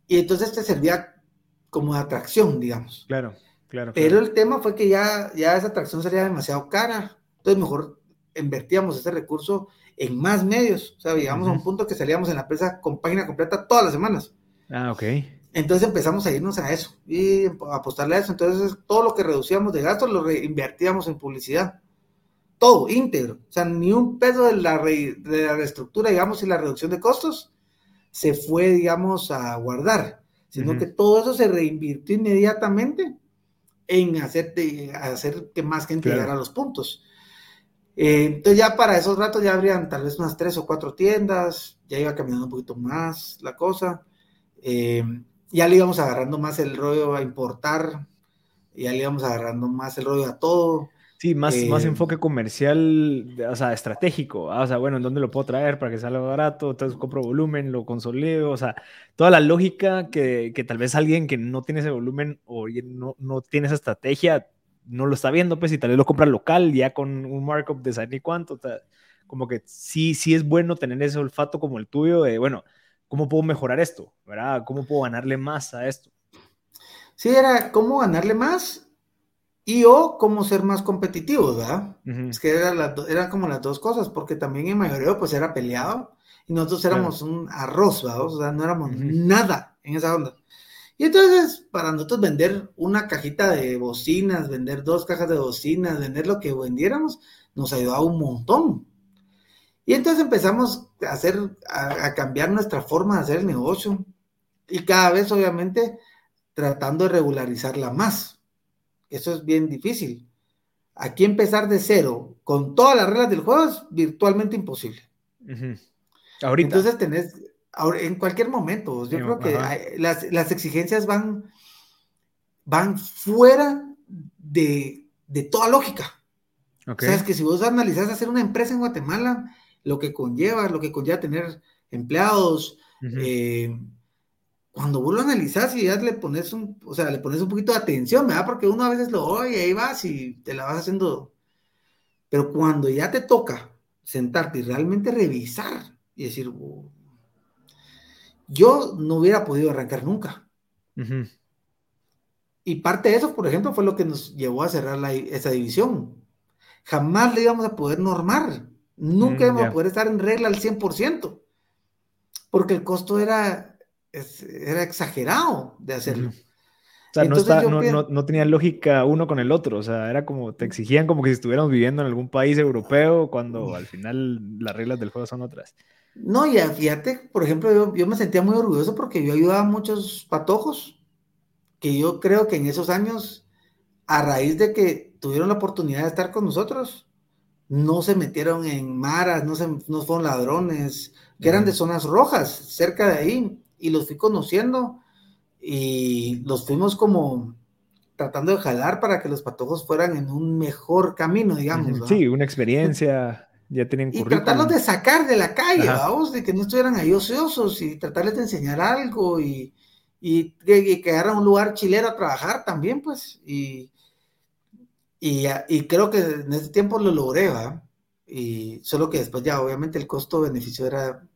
Y entonces te servía como de atracción, digamos. Claro, claro. Pero el tema fue que ya, ya esa atracción sería demasiado cara. Entonces mejor invertíamos ese recurso en más medios. O sea, llegamos a un punto que salíamos en la empresa con página completa todas las semanas. Ah, ok. Entonces empezamos a irnos a eso y a apostarle a eso. Entonces todo lo que reducíamos de gastos lo reinvertíamos en publicidad. Todo, íntegro. O sea, ni un peso de la, de la reestructura, digamos, y la reducción de costos se fue, digamos, a guardar, sino que todo eso se reinvirtió inmediatamente en hacer, hacer que más gente llegara a los puntos. Eh, entonces ya para esos ratos ya habrían tal vez unas tres o cuatro tiendas, ya iba caminando un poquito más la cosa, eh, ya le íbamos agarrando más el rollo a importar, ya le íbamos agarrando más el rollo a todo. Sí, más, más eh, enfoque comercial, o sea, estratégico. Ah, o sea, bueno, ¿en dónde lo puedo traer para que salga barato? Entonces compro volumen, lo consolido. O sea, toda la lógica que, que tal vez alguien que no tiene ese volumen o no, no tiene esa estrategia no lo está viendo, pues, y tal vez lo compra local, ya con un markup de saber ni cuánto. Como que sí, sí es bueno tener ese olfato como el tuyo de, bueno, ¿cómo puedo mejorar esto? ¿Verdad? ¿Cómo puedo ganarle más a esto? Sí, era cómo ganarle más y o cómo ser más competitivos, ¿verdad? Es que eran era como las dos cosas, porque también en mayoría pues era peleado y nosotros éramos un arroz, ¿verdad? O sea, no éramos nada en esa onda. Y entonces, para nosotros vender una cajita de bocinas, vender dos cajas de bocinas, vender lo que vendiéramos, nos ayudaba un montón. Y entonces empezamos a hacer, a, cambiar nuestra forma de hacer el negocio. Y cada vez, obviamente, tratando de regularizarla más. Eso es bien difícil. Aquí empezar de cero, con todas las reglas del juego, es virtualmente imposible. Ahorita. Entonces tenés, ahora, en cualquier momento. Yo creo que las, las, exigencias van, van fuera de, de toda lógica. Okay. O sea, es que si vos analizás hacer una empresa en Guatemala, lo que conlleva, lo que conlleva tener empleados, eh, cuando vos lo analizás y ya le pones un, o sea, le pones un poquito de atención, ¿verdad? Porque uno a veces lo oye, ahí vas y te la vas haciendo. Pero cuando ya te toca sentarte y realmente revisar y decir, oh, yo no hubiera podido arrancar nunca. Y parte de eso, por ejemplo, fue lo que nos llevó a cerrar esa división. Jamás le íbamos a poder normar. Nunca mm, íbamos a poder estar en regla al 100%. Porque el costo era era exagerado de hacerlo. Sea, no, no, tenía lógica uno con el otro, o sea, era como, te exigían como que si estuviéramos viviendo en algún país europeo, cuando al final las reglas del juego son otras. No, y fíjate, por ejemplo, yo, me sentía muy orgulloso porque yo ayudaba a muchos patojos, que yo creo que en esos años, a raíz de que tuvieron la oportunidad de estar con nosotros, no se metieron en maras, no, se, no fueron ladrones, que eran de zonas rojas, cerca de ahí, y los fui conociendo y los fuimos como tratando de jalar para que los patojos fueran en un mejor camino, digamos. Sí, una experiencia, ya tenían Y tratarlos de sacar de la calle, vamos, de que no estuvieran ahí ociosos y tratarles de enseñar algo y, y, que hagan un lugar chilero a trabajar también, pues. Y, y, y creo que en ese tiempo lo logré, ¿va? Y solo que después ya, obviamente, el costo-beneficio era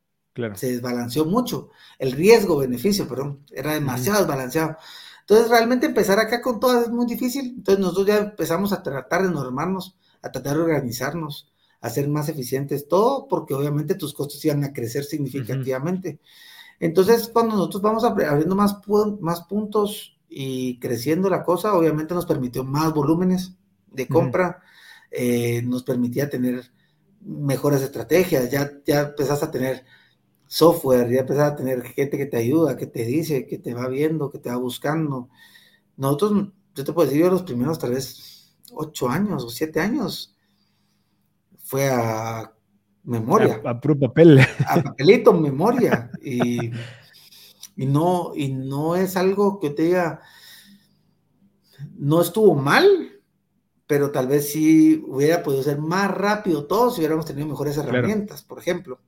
se desbalanceó mucho. El riesgo-beneficio, perdón, era demasiado desbalanceado. Entonces, realmente empezar acá con todas es muy difícil. Entonces, nosotros ya empezamos a tratar de normarnos, a tratar de organizarnos, a ser más eficientes, todo porque obviamente tus costos iban a crecer significativamente. Entonces, cuando nosotros vamos abriendo más, más puntos y creciendo la cosa, obviamente nos permitió más volúmenes de compra, eh, nos permitía tener mejores estrategias, ya, ya empezás a tener software, ya empezar a tener gente que te ayuda, que te dice, que te va viendo, que te va buscando. Nosotros, yo te puedo decir, yo los primeros tal vez ocho años o siete años fue a memoria. A, puro papel. A papelito, memoria. Y, y, no, y no es algo que te diga, no estuvo mal, pero tal vez sí hubiera podido ser más rápido todo si hubiéramos tenido mejores herramientas, por ejemplo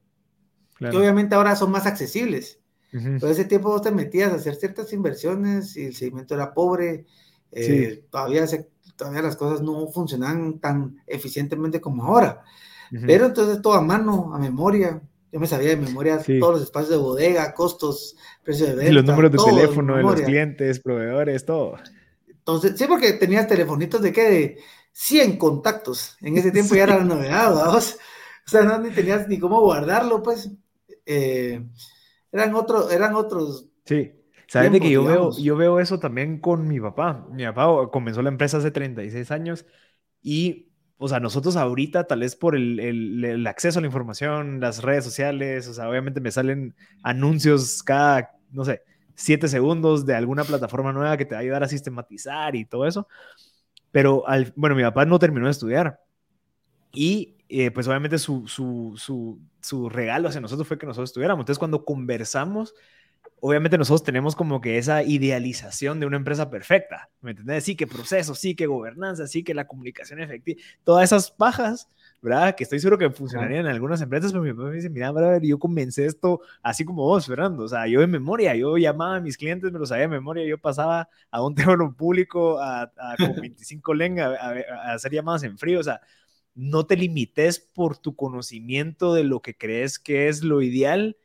que obviamente ahora son más accesibles. Pero ese tiempo vos te metías a hacer ciertas inversiones y el seguimiento era pobre, eh, todavía, todavía las cosas no funcionan tan eficientemente como ahora. Pero entonces todo a mano, a memoria. Yo me sabía de memoria todos los espacios de bodega, costos, precio de venta. Y los números de teléfono de los clientes, proveedores, todo. Entonces, sí, porque tenías telefonitos de qué? De 100 contactos. En ese tiempo ya era la [LAUGHS] novedad. O sea, no ni tenías ni cómo guardarlo, pues. Eh, eran, otros eran otros. Sí. Sabes de que yo veo, yo veo eso también con mi papá. Mi papá comenzó la empresa hace 36 años y, o sea, nosotros ahorita, tal vez por el, el, acceso a la información, las redes sociales, o sea, obviamente me salen anuncios cada, no sé, siete segundos de alguna plataforma nueva que te va a ayudar a sistematizar y todo eso. Pero, al, bueno, mi papá no terminó de estudiar. Y eh, pues obviamente su, su, su, su, regalo hacia nosotros fue que nosotros estuviéramos. Entonces cuando conversamos, obviamente nosotros tenemos como que esa idealización de una empresa perfecta, ¿me entiendes? Sí que proceso, sí que gobernanza, sí que la comunicación efectiva, todas esas pajas, ¿verdad? Que estoy seguro que funcionarían en algunas empresas, pero mi papá me dice, mira, brother, yo comencé esto así como vos, Fernando, o sea, yo de memoria, yo llamaba a mis clientes, me lo sabía de memoria, yo pasaba a un [LAUGHS] teléfono público a, a con 25 lenguas a, a hacer llamadas en frío, o sea, no te limites por tu conocimiento de lo que crees que es lo ideal,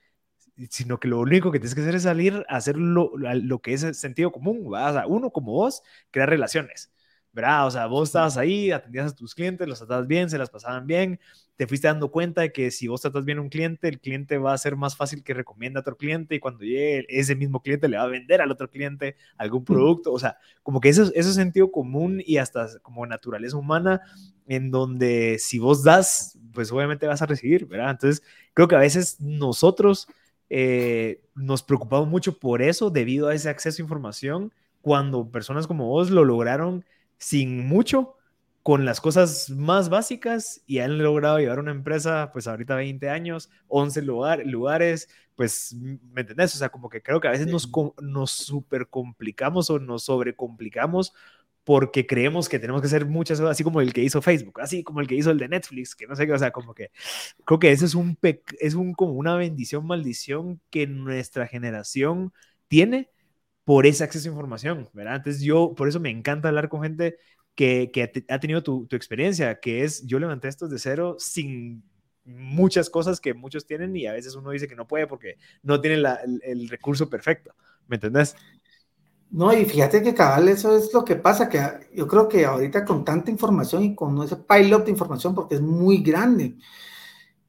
sino que lo único que tienes que hacer es salir a hacer lo, que es el sentido común. O sea, uno como vos, crear relaciones. ¿Verdad? O sea, vos estabas ahí, atendías a tus clientes, los tratabas bien, se las pasaban bien, te fuiste dando cuenta de que si vos tratas bien a un cliente, el cliente va a ser más fácil que recomienda a otro cliente y cuando llegue ese mismo cliente le va a vender al otro cliente algún producto. O sea, como que eso, eso es sentido común y hasta como naturaleza humana en donde si vos das, pues obviamente vas a recibir, ¿verdad? Entonces, creo que a veces nosotros eh, nos preocupamos mucho por eso debido a ese acceso a información cuando personas como vos lo lograron sin mucho con las cosas más básicas y han logrado llevar una empresa, pues ahorita 20 años, 11 lugar, lugares, pues, ¿me entendés? O sea, como que creo que a veces nos, nos super complicamos o nos sobrecomplicamos porque creemos que tenemos que hacer muchas cosas, así como el que hizo Facebook, así como el que hizo el de Netflix, que no sé qué, o sea, como que creo que eso es un, es un como una bendición, maldición que nuestra generación tiene por ese acceso a información, ¿verdad? Entonces yo, por eso me encanta hablar con gente que, que ha tenido tu, tu, experiencia, que es, yo levanté esto de cero sin muchas cosas que muchos tienen y a veces uno dice que no puede porque no tiene la, el, el recurso perfecto, ¿me entendés? No, y fíjate que cabal, eso es lo que pasa, que yo creo que ahorita con tanta información y con ese pilot de información, porque es muy grande,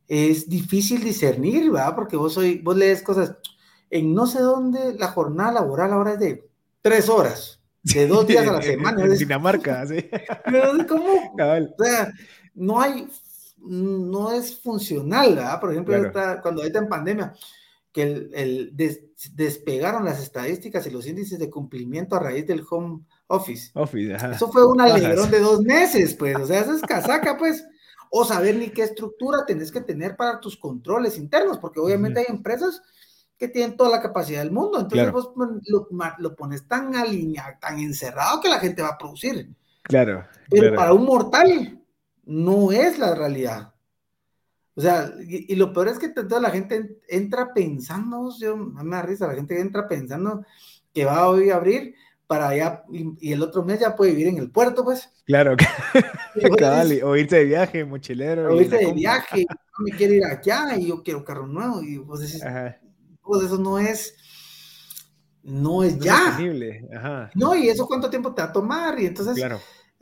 es difícil discernir, ¿verdad? Porque vos, soy, vos lees cosas, en no sé dónde la jornada laboral ahora es de tres horas, de dos días a la semana. En Dinamarca, [LAUGHS] sí. ¿Cómo? Cabal. O sea, no hay, no es funcional, ¿verdad? Por ejemplo, claro. cuando ahorita en pandemia, que el, el des, despegaron las estadísticas y los índices de cumplimiento a raíz del home office. office ajá. Eso fue un alegrón de dos meses, pues, o sea, eso es casaca, pues, o saber ni qué estructura tenés que tener para tus controles internos, porque obviamente uh -huh. hay empresas que tienen toda la capacidad del mundo, entonces claro. vos lo, lo, pones tan alineado, tan encerrado que la gente va a producir. Claro. Pero claro. para un mortal no es la realidad. O sea, y, y, lo peor es que toda la gente entra pensando, yo me da risa, la gente entra pensando que va a hoy a abrir para allá y, y, el otro mes ya puede vivir en el puerto, pues. Claro, [LAUGHS] cabal, o irse de viaje, mochilero. O irse de viaje, me quiero ir allá y yo quiero carro nuevo y vos decís, pues eso no es, no es no ya. Es Ajá. No, y eso cuánto tiempo te va a tomar y entonces, claro.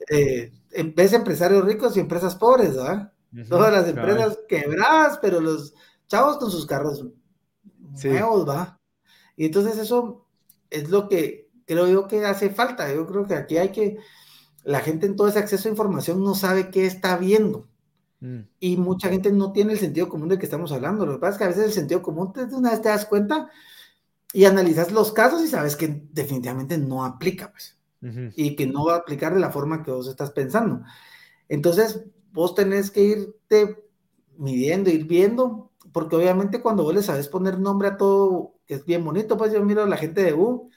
eh, ves empresarios ricos y empresas pobres, ¿verdad? Uh -huh, Todas las empresas claro. quebradas, pero los chavos con sus carros sí. nuevos, ¿va? Y entonces eso es lo que creo yo que hace falta. Yo creo que aquí hay que, la gente en todo ese acceso a información no sabe qué está viendo. Mm. Y mucha gente no tiene el sentido común del que estamos hablando. Lo que pasa es que a veces el sentido común, te, una vez te das cuenta y analizas los casos y sabes que definitivamente no aplica, pues. Uh -huh. Y que no va a aplicar de la forma que vos estás pensando. Entonces, vos tenés que irte midiendo, ir viendo, porque obviamente cuando vos le sabes poner nombre a todo, que es bien bonito, pues yo miro a la gente de U,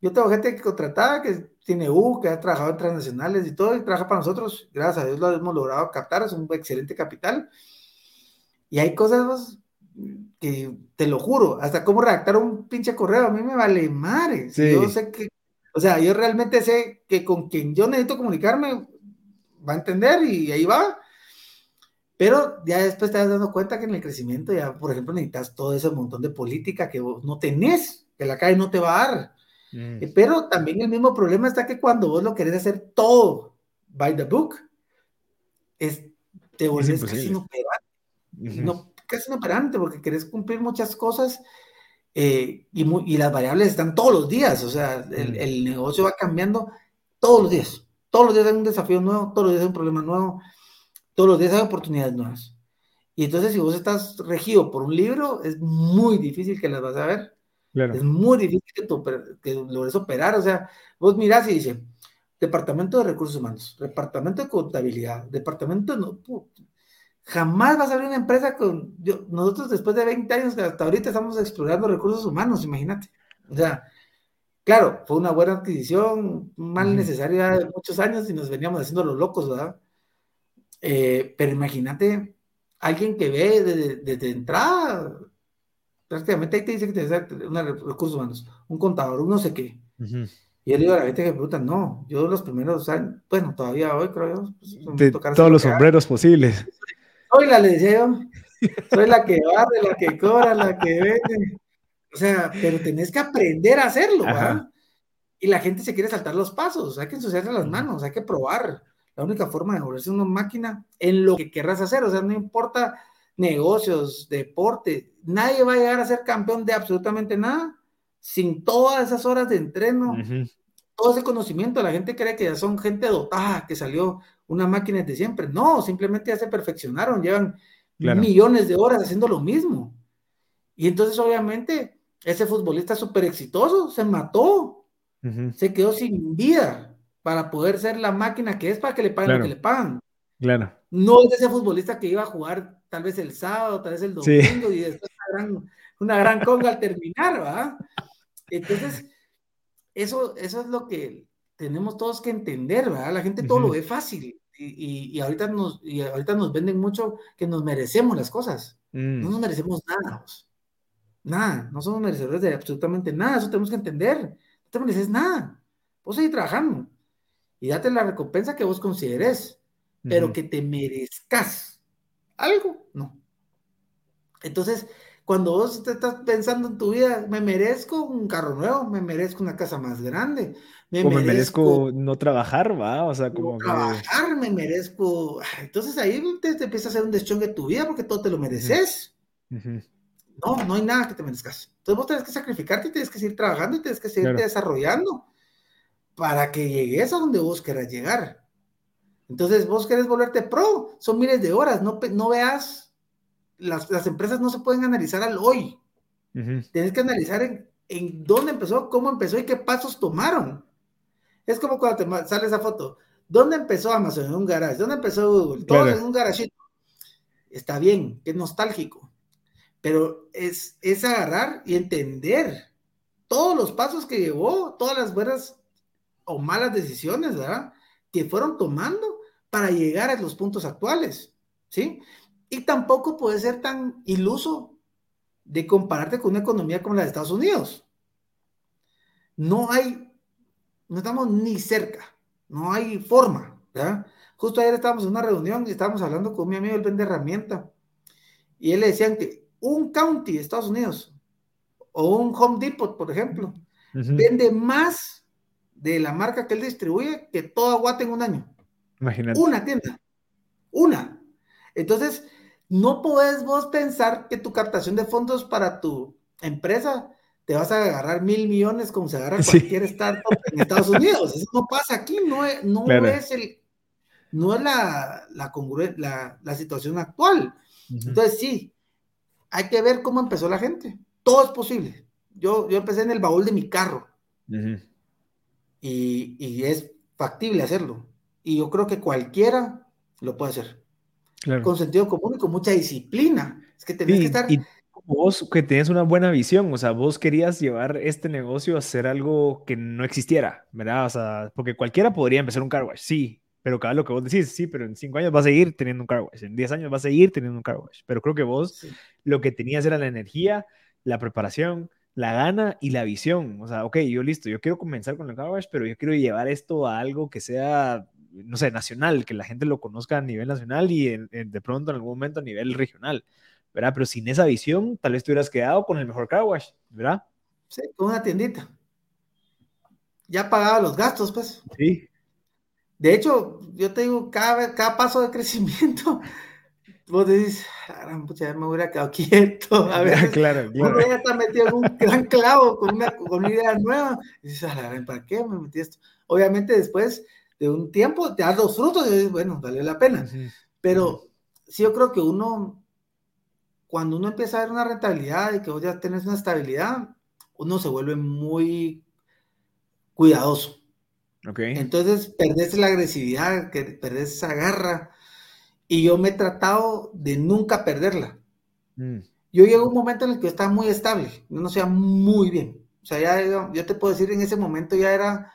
yo tengo gente que contratada que tiene U, que ha trabajado en transnacionales y todo, y trabaja para nosotros, gracias a Dios lo hemos logrado captar, es un excelente capital, y hay cosas que, te lo juro, hasta cómo redactar un pinche correo, a mí me vale madre, sí. yo sé que, o sea, yo realmente sé que con quien yo necesito comunicarme, va a entender y ahí va. Pero ya después te vas dando cuenta que en el crecimiento ya, por ejemplo, necesitas todo ese montón de política que vos no tenés, que la calle no te va a dar. Mm. Pero también el mismo problema está que cuando vos lo querés hacer todo by the book, es, te vuelves casi inoperante. Uh -huh. no, casi inoperante porque querés cumplir muchas cosas eh, y, muy, y, las variables están todos los días. O sea, el, mm. el negocio va cambiando todos los días. Todos los días hay un desafío nuevo, todos los días hay un problema nuevo, todos los días hay oportunidades nuevas. Y entonces, si vos estás regido por un libro, es muy difícil que las vas a ver. Claro. Es muy difícil que, tu, que logres operar. O sea, vos mirás y dice, Departamento de Recursos Humanos, Departamento de Contabilidad, Departamento de... No, jamás vas a abrir una empresa con... Yo, nosotros después de 20 años, hasta ahorita estamos explorando recursos humanos, imagínate. O sea, Claro, fue una buena adquisición, mal necesaria de muchos años y nos veníamos haciendo los locos, ¿verdad? Eh, pero imagínate, alguien que ve desde, desde entrada, prácticamente ahí te dice que tienes recursos humanos, un contador, un no sé qué. Uh -huh. Y yo le digo a la gente que me pregunta, no, yo los primeros años, bueno, todavía hoy creo yo. Pues, de todos los sombreros posibles. Soy la, le decía yo, soy la que barre, la que cobra, la que vende. O sea, pero tenés que aprender a hacerlo, ¿verdad? Y la gente se quiere saltar los pasos, hay que ensuciarse las manos, hay que probar. La única forma de volverse una máquina en lo que querrás hacer, o sea, no importa negocios, deporte, nadie va a llegar a ser campeón de absolutamente nada sin todas esas horas de entreno, uh -huh. todo ese conocimiento. La gente cree que ya son gente dotada, que salió una máquina de siempre. No, simplemente ya se perfeccionaron, llevan claro. millones de horas haciendo lo mismo. Y entonces, obviamente, ese futbolista súper exitoso se mató, uh -huh. se quedó sin vida. para poder ser la máquina que es para que le paguen lo que le pagan. Claro. No es ese futbolista que iba a jugar tal vez el sábado, tal vez el domingo y después gran, una gran conga al terminar, ¿va? Entonces, eso, eso es lo que tenemos todos que entender, ¿verdad? La gente todo lo ve fácil y, y, ahorita nos, y ahorita nos venden mucho que nos merecemos las cosas. No mm. nos merecemos nada. Nada, no somos merecedores de absolutamente nada, eso tenemos que entender. No te mereces nada. Vos seguís trabajando y date la recompensa que vos consideres, pero que te merezcas algo, no. Entonces, cuando vos te estás pensando en tu vida, me merezco un carro nuevo, me merezco una casa más grande, me, merezco, no trabajar, va, o sea, como no trabajar, me merezco. Entonces ahí te, te, empieza a hacer un deschón de tu vida porque todo te lo mereces. No, no hay nada que te merezcas. Entonces vos tenés que sacrificarte y tienes que seguir trabajando y tienes que seguir desarrollando para que llegues a donde vos quieras llegar. Entonces vos querés volverte pro, son miles de horas, no, no veas las, empresas no se pueden analizar al hoy. Tienes que analizar en, dónde empezó, cómo empezó y qué pasos tomaron. Es como cuando te sale esa foto. ¿Dónde empezó Amazon? En un garage. ¿Dónde empezó Google? Todo en un garajito. Está bien, que nostálgico. Pero es, es agarrar y entender todos los pasos que llevó, todas las buenas o malas decisiones, ¿verdad? Que fueron tomando para llegar a los puntos actuales, ¿sí? Y tampoco puede ser tan iluso de compararte con una economía como la de Estados Unidos. No hay, no estamos ni cerca, no hay forma, ¿verdad? Justo ayer estábamos en una reunión y estábamos hablando con mi amigo, él vende herramienta, y él le decían que un county de Estados Unidos o un Home Depot, por ejemplo, vende más de la marca que él distribuye que toda Guate en un año. Imagínate. Una tienda. Una. Entonces, no podés vos pensar que tu captación de fondos para tu empresa te vas a agarrar mil millones como se agarra [LAUGHS] cualquier startup en Estados Unidos. Eso no pasa aquí, no es, no es el, no es la, la, la, situación actual. Entonces, sí, hay que ver cómo empezó la gente. Todo es posible. Yo, yo empecé en el baúl de mi carro. y, y es factible hacerlo. Y yo creo que cualquiera lo puede hacer con sentido común y con mucha disciplina. Es que tenés que estar... Y vos que tenés una buena visión, o sea, vos querías llevar este negocio a ser algo que no existiera, ¿verdad? O sea, porque cualquiera podría empezar un car wash, sí, pero cada lo que vos decís, sí, pero en cinco años vas a seguir teniendo un car wash, en diez años vas a seguir teniendo un car wash, pero creo que vos lo que tenías era la energía, la preparación, la gana y la visión. O sea, ok, yo listo, yo quiero comenzar con el car wash, pero yo quiero llevar esto a algo que sea no sé, nacional, que la gente lo conozca a nivel nacional y de pronto en algún momento a nivel regional, ¿verdad? Pero sin esa visión, tal vez te hubieras quedado con el mejor car wash, ¿verdad? Sí, con una tiendita. Ya pagaba los gastos, pues. Sí. De hecho, yo te digo, cada, cada paso de crecimiento, [LAUGHS] vos decís, ya me hubiera quedado quieto. [LAUGHS] A ver, claro, claro. Uno ya está metido en un gran clavo con una, con una idea nueva. Y dices, ¿para qué me metí esto? Obviamente después de un tiempo, te das los frutos y bueno, vale la pena. Pero sí yo creo que uno, cuando uno empieza a ver una rentabilidad y que vos ya tenés una estabilidad, uno se vuelve muy cuidadoso. Okay. Entonces perdés la agresividad, que perdés esa garra. Y yo me he tratado de nunca perderla. Mm. Yo llego a un momento en el que estaba muy estable, no sea muy bien. O sea, ya yo te puedo decir, en ese momento ya era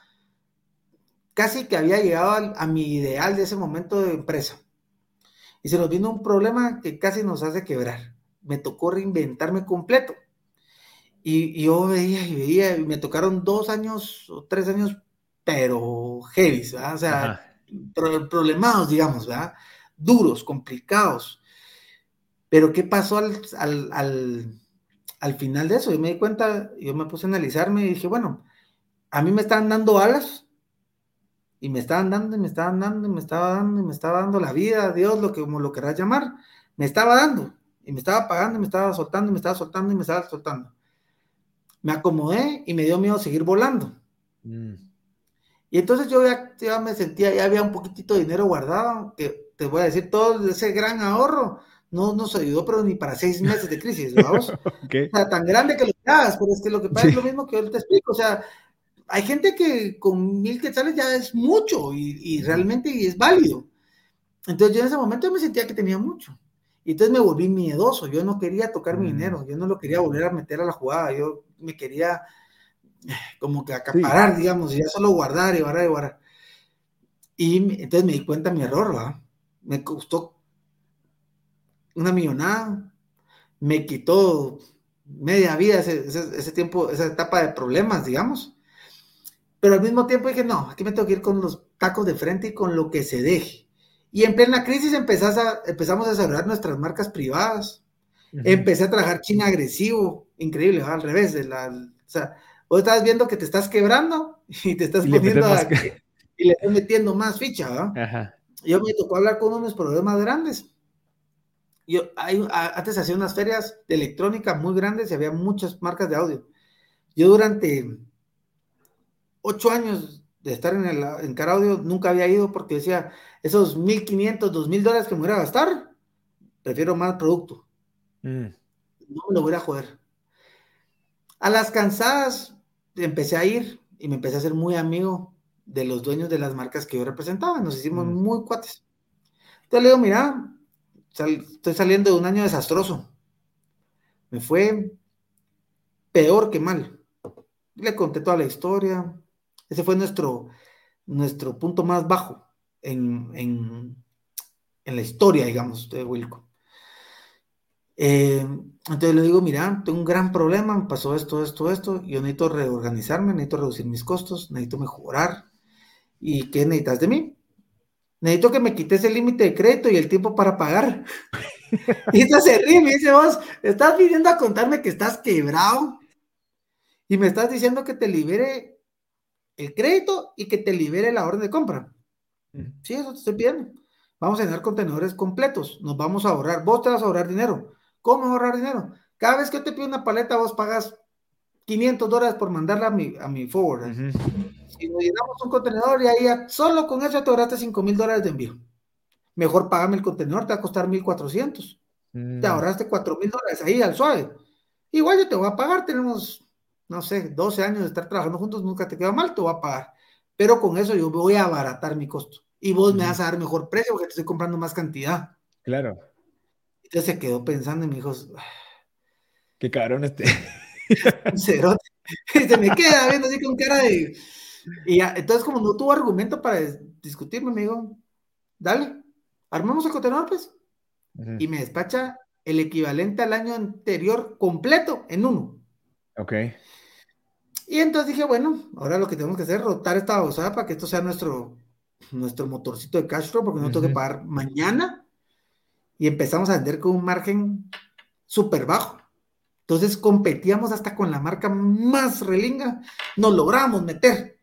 casi que había llegado a, mi ideal de ese momento de empresa. Y se nos vino un problema que casi nos hace quebrar. Me tocó reinventarme completo. Y, yo veía y veía, y me tocaron dos años o tres años, pero heavy, ¿verdad? O sea, problemados, digamos, ¿verdad? Duros, complicados. Pero ¿qué pasó al, al, al, final de eso? Yo me di cuenta, yo me puse a analizarme y dije, bueno, a mí me están dando alas, y me estaban dando y me estaban dando y me estaba dando y me estaba dando la vida, Dios, lo que como lo querrás llamar, me estaba dando y me estaba pagando y me estaba soltando y me estaba soltando y me estaba soltando. Me acomodé y me dio miedo seguir volando. Mm. Y entonces yo ya, me sentía, ya había un poquitito de dinero guardado, que te voy a decir, todo ese gran ahorro no nos ayudó, pero ni para seis meses de crisis, vamos. [LAUGHS] O sea, tan grande que lo hagas, pero es que lo que pasa es lo mismo que yo te explico, o sea, hay gente que con mil quetzales ya es mucho y, realmente es válido. Entonces yo en ese momento me sentía que tenía mucho. Y entonces me volví miedoso, yo no quería tocar mi mm. dinero, yo no lo quería volver a meter a la jugada, yo me quería [SIGHS] como que acaparar, digamos, y ya solo guardar y guardar y guardar. Y entonces me di cuenta de mi error, ¿va? Me costó una millonada, me quitó media vida ese, tiempo, esa etapa de problemas, digamos. Pero al mismo tiempo dije, no, aquí me tengo que ir con los tacos de frente y con lo que se deje. Y en plena crisis empezás a, empezamos a desarrollar nuestras marcas privadas. Empecé a trabajar China agresivo, increíble, al revés. De la, o sea, vos estás viendo que te estás quebrando [LAUGHS] y te estás poniendo a, y le estás metiendo más ficha, ¿no? Yo me tocó hablar con unos problemas grandes yo hay, antes hacía unas ferias de electrónica muy grandes y había muchas marcas de audio. Yo durante ocho años de estar en, el, en Car Audio nunca había ido porque decía, esos 1.500, 2.000 dólares que me voy a gastar, prefiero más producto. Mm. No me lo voy a joder. A las cansadas empecé a ir y me empecé a ser muy amigo de los dueños de las marcas que yo representaba. Nos hicimos mm. muy cuates. Entonces le digo, mira, estoy saliendo de un año desastroso. Me fue peor que mal. Le conté toda la historia. Ese fue nuestro, nuestro punto más bajo en, en, la historia, digamos, de Wilco. Eh, entonces le digo, mira, tengo un gran problema, me pasó esto, esto, esto, yo necesito reorganizarme, necesito reducir mis costos, necesito mejorar. ¿Y qué necesitas de mí? necesito que me quites el límite de crédito y el tiempo para pagar. [LAUGHS] y esto se ríe, me dice, vos, estás viniendo a contarme que estás quebrado y me estás diciendo que te libere el crédito y que te libere la orden de compra. Sí, eso te estoy pidiendo. Vamos a tener contenedores completos, nos vamos a ahorrar, vos te vas a ahorrar dinero. ¿Cómo ahorrar dinero? Cada vez que te pido una paleta, vos pagas 500 dólares por mandarla a mi, a mi forward. Si nos llenamos un contenedor y ahí solo con eso te ahorraste 5 mil dólares de envío. Mejor págame el contenedor, te va a costar 1400. Te mm. ahorraste 4 mil dólares ahí al suave. Igual yo te voy a pagar, tenemos, no sé, 12 años de estar trabajando juntos, nunca te queda mal, te voy a pagar. Pero con eso yo voy a abaratar mi costo. Y vos me vas a dar mejor precio porque te estoy comprando más cantidad. Claro. Entonces se quedó pensando y me dijo, qué cabrón este. [LAUGHS] cerote. se me queda viendo así con cara de. Y entonces, como no tuvo argumento para discutirme, me dijo, dale, armemos el contenedor, pues. Y me despacha el equivalente al año anterior completo en uno. Ok. Y entonces dije, bueno, ahora lo que tenemos que hacer es rotar esta babosada para que esto sea nuestro, nuestro motorcito de cash flow, porque no tengo que pagar mañana. Y empezamos a vender con un margen súper bajo. Entonces competíamos hasta con la marca más relinga, nos logramos meter.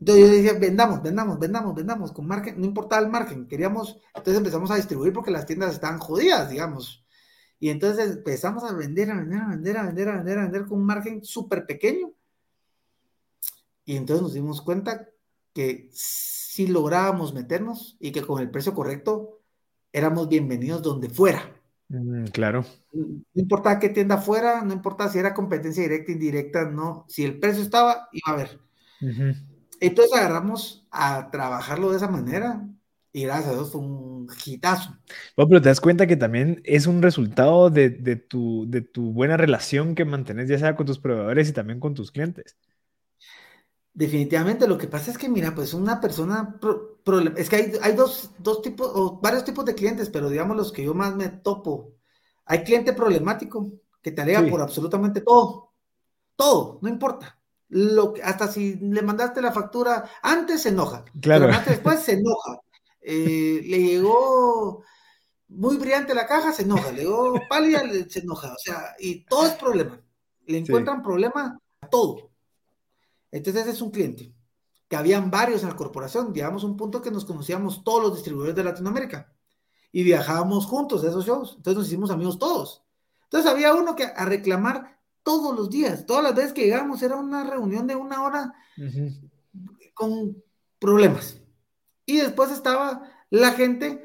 Entonces yo decía, vendamos, vendamos, vendamos, vendamos, con margen, no importaba el margen, queríamos, entonces empezamos a distribuir porque las tiendas estaban jodidas, digamos. Y entonces empezamos a vender, a vender, a vender, a vender, a vender, a vender con un margen súper pequeño. Y entonces nos dimos cuenta que si lográbamos meternos y que con el precio correcto éramos bienvenidos donde fuera. Mm, claro. No importaba qué tienda fuera, no importaba si era competencia directa, indirecta, no. Si el precio estaba, iba a haber. Entonces agarramos a trabajarlo de esa manera y gracias a Dios fue un hitazo. pero te das cuenta que también es un resultado de, tu, de tu buena relación que mantienes ya sea con tus proveedores y también con tus clientes. Definitivamente, lo que pasa es que, mira, pues una persona, es que hay, hay dos, dos, tipos, o varios tipos de clientes, pero digamos los que yo más me topo. Hay cliente problemático que te alega por absolutamente todo, todo, no importa. Lo que, hasta si le mandaste la factura antes se enoja, claro. después se enoja. Eh, le llegó muy brillante la caja, se enoja, le llegó pálida, se enoja, o sea, y todo es problema. Le encuentran problema a todo. Entonces ese es un cliente, que habían varios en la corporación, digamos un punto que nos conocíamos todos los distribuidores de Latinoamérica y viajábamos juntos a esos shows, entonces nos hicimos amigos todos. Entonces había uno que a reclamar todos los días, todas las veces que llegamos era una reunión de una hora con problemas. Y después estaba la gente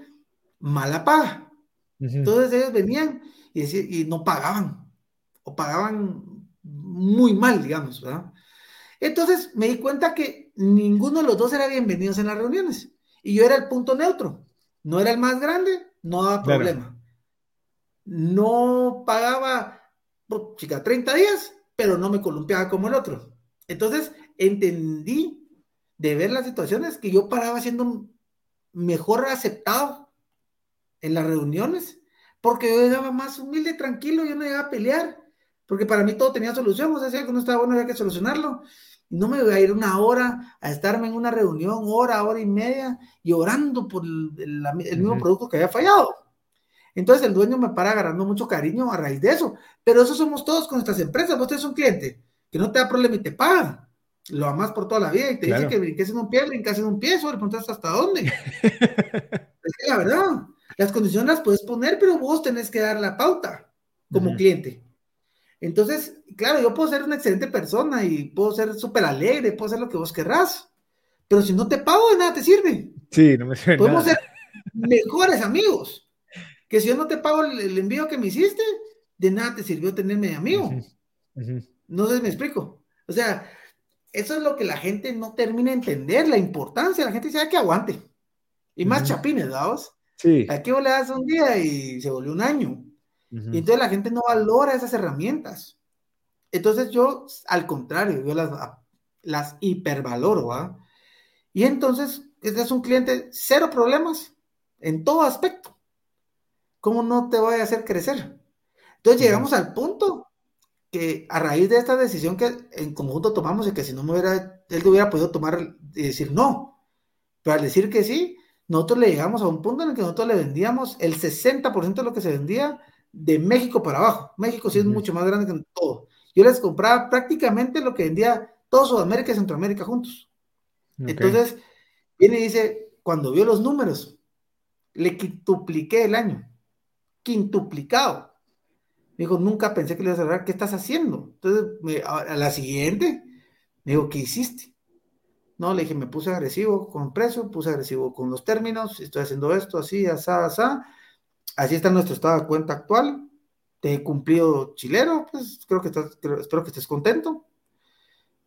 mala paga. Entonces ellos venían y, y no pagaban, o pagaban muy mal, digamos, ¿verdad? Entonces me di cuenta que ninguno de los dos era bienvenidos en las reuniones. Y yo era el punto neutro. No era el más grande, no daba problema. No pagaba, chica, 30 días, pero no me columpiaba como el otro. Entonces entendí de ver las situaciones que yo paraba siendo mejor aceptado en las reuniones, porque yo llegaba más humilde, tranquilo, yo no llegaba a pelear, porque para mí todo tenía solución, o sea, si algo no estaba bueno había que solucionarlo. No me voy a ir una hora a estarme en una reunión, hora, hora y media, llorando por el, el, mismo producto que había fallado. Entonces el dueño me para agarrando mucho cariño a raíz de eso. Pero eso somos todos con nuestras empresas. Vos tenés un cliente que no te da problema y te paga. Lo amas por toda la vida y te dice que brinques en un pie, brinques en un pie, sobre preguntas hasta dónde. [LAUGHS] es la verdad. Las condiciones las puedes poner, pero vos tenés que dar la pauta como cliente. Entonces, claro, yo puedo ser una excelente persona y puedo ser súper alegre, puedo ser lo que vos querrás, pero si no te pago, de nada te sirve. Sí, no me sirve. Podemos ser mejores amigos. Que si yo no te pago el, envío que me hiciste, de nada te sirvió tenerme de amigo. No sé si me explico. O sea, eso es lo que la gente no termina de entender, la importancia. La gente dice, que aguante. Y más chapines, ¿verdad? Sí. Aquí vos le das un día y se volvió un año. Y entonces la gente no valora esas herramientas. Entonces yo, al contrario, yo las, las hipervaloro, ¿va? Y entonces, este es un cliente, cero problemas en todo aspecto. ¿Cómo no te voy a hacer crecer? Entonces llegamos al punto que a raíz de esta decisión que en conjunto tomamos y que si no me hubiera, él hubiera podido tomar y decir no, pero al decir que sí, nosotros le llegamos a un punto en el que nosotros le vendíamos el 60% de lo que se vendía de México para abajo. México sí es mucho más grande que todo. Yo les compraba prácticamente lo que vendía todo Sudamérica y Centroamérica juntos. Entonces, viene y dice, cuando vio los números, le quintupliqué el año. Quintuplicado. Me dijo, nunca pensé que le ibas a hablar, ¿qué estás haciendo? Entonces, a, la siguiente, me dijo, ¿qué hiciste? No, le dije, me puse agresivo con precio, puse agresivo con los términos, estoy haciendo esto, así, asá, asá Así está nuestro estado de cuenta actual. Te he cumplido chilero, pues creo que estás, espero que estés contento.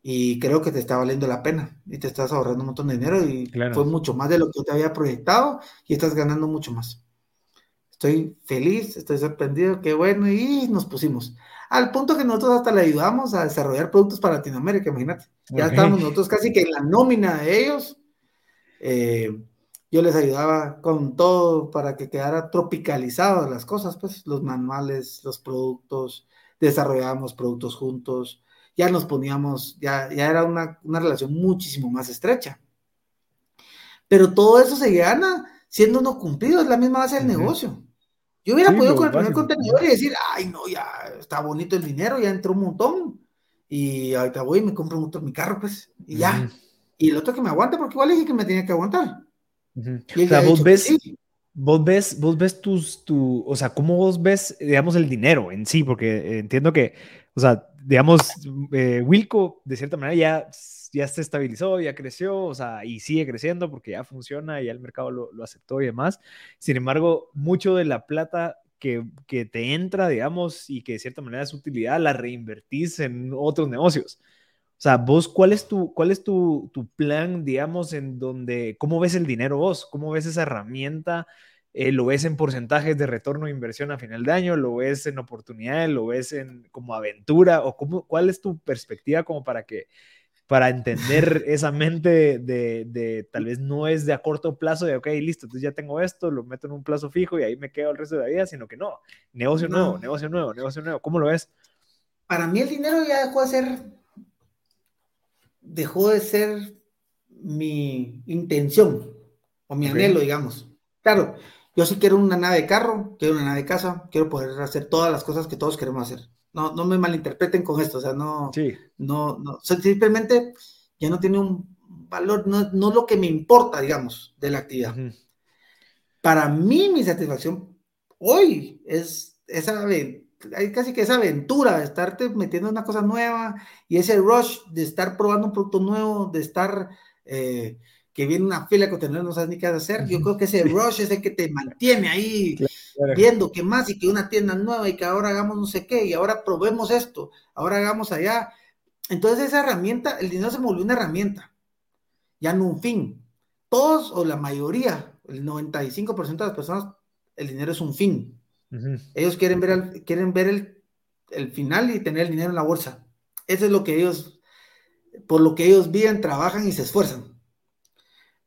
Y creo que te está valiendo la pena y te estás ahorrando un montón de dinero y fue mucho más de lo que te había proyectado y estás ganando mucho más. Estoy feliz, estoy sorprendido, qué bueno, y nos pusimos. Al punto que nosotros hasta le ayudamos a desarrollar productos para Latinoamérica, imagínate. Ya estamos nosotros casi que en la nómina de ellos. Eh, yo les ayudaba con todo para que quedara tropicalizadas las cosas, pues los manuales, los productos, desarrollábamos productos juntos, ya nos poníamos, ya, ya era una, relación muchísimo más estrecha. Pero todo eso se gana siendo no cumplido, es la misma base del negocio. Yo hubiera podido con el primer contenedor y decir, ay, no, ya está bonito el dinero, ya entró un montón. Y ahorita voy y me compro un mi carro, pues, y ya. Y el otro que me aguante, porque igual dije que me tenía que aguantar. O sea, vos ves, vos ves, vos ves tus, tu, o sea, cómo vos ves, digamos, el dinero en sí, porque entiendo que, o sea, digamos, eh, Wilco, de cierta manera, ya, ya se estabilizó, ya creció, o sea, y sigue creciendo porque ya funciona, ya el mercado lo, lo aceptó y demás. Sin embargo, mucho de la plata que, que, te entra, digamos, y que de cierta manera es utilidad, la reinvertís en otros negocios. O sea, vos, ¿cuál es tu, cuál es tu, tu plan, digamos, en donde, cómo ves el dinero vos? ¿Cómo ves esa herramienta? Eh, ¿Lo ves en porcentajes de retorno de inversión a final de año? ¿Lo ves en oportunidades? ¿Lo ves en como aventura? ¿O cómo, cuál es tu perspectiva como para que, para entender [LAUGHS] esa mente de, de, tal vez no es de a corto plazo de, ok, listo, entonces ya tengo esto, lo meto en un plazo fijo y ahí me quedo el resto de la vida, sino que no, negocio nuevo, negocio nuevo, negocio nuevo. ¿Cómo lo ves? Para mí el dinero ya dejó de ser dejó de ser mi intención o mi anhelo, digamos. Claro, yo sí quiero una nave de carro, quiero una nave de casa, quiero poder hacer todas las cosas que todos queremos hacer. No, no me malinterpreten con esto, o sea, no, no, no, simplemente ya no tiene un valor, no, no lo que me importa, digamos, de la actividad. Para mí, mi satisfacción hoy es esa hay casi que esa aventura de estarte metiendo en una cosa nueva y ese rush de estar probando un producto nuevo, de estar eh, que viene una fila que no sabes ni qué hacer. Yo creo que ese rush es el que te mantiene ahí viendo qué más y que una tienda nueva y que ahora hagamos no sé qué y ahora probemos esto, ahora hagamos allá. Entonces esa herramienta, el dinero se volvió una herramienta, ya no un fin. Todos o la mayoría, el 95% de las personas, el dinero es un fin. Ellos quieren ver, el, quieren ver el, el, final y tener el dinero en la bolsa. Eso es lo que ellos, por lo que ellos viven, trabajan y se esfuerzan.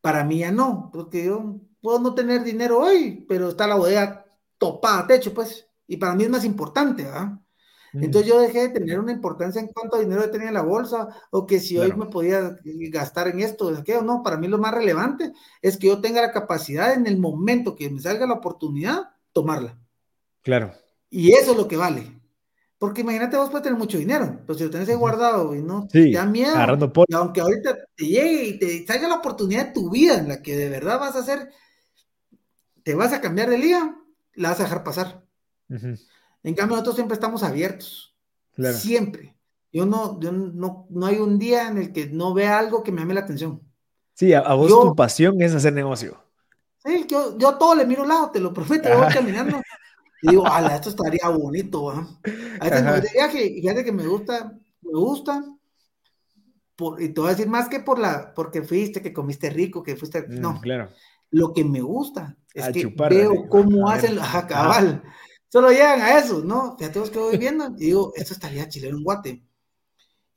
Para mí ya no, porque yo puedo no tener dinero hoy, pero está la bodega topada a techo, pues, y para mí es más importante, ¿verdad? Entonces yo dejé de tener una importancia en cuánto dinero tenía en la bolsa o que si hoy me podía gastar en esto, en aquello. No, para mí lo más relevante es que yo tenga la capacidad en el momento que me salga la oportunidad, tomarla. Claro. Y eso es lo que vale. Porque imagínate, vos puedes tener mucho dinero, pero si lo tenés ahí guardado y no te da miedo, y aunque ahorita te llegue y te salga la oportunidad de tu vida en la que de verdad vas a hacer, te vas a cambiar de liga, la vas a dejar pasar. En cambio, nosotros siempre estamos abiertos. Siempre. Yo no, yo no, no hay un día en el que no vea algo que me llame la atención. Sí, a, vos tu pasión es hacer negocio. Sí, yo, yo todo le miro al lado, te lo prometo, voy caminando. Y digo, ala, esto estaría bonito, A veces me voy de viaje y fíjate que me gusta, me gusta. Por, y te voy a decir más que por la, porque fuiste, que comiste rico, que fuiste. Mm, no, claro. Lo que me gusta es que veo cómo hacen los cabal. Solo llegan a eso, ¿no? Fíjate vos que voy viendo y digo, esto estaría chileno en guate.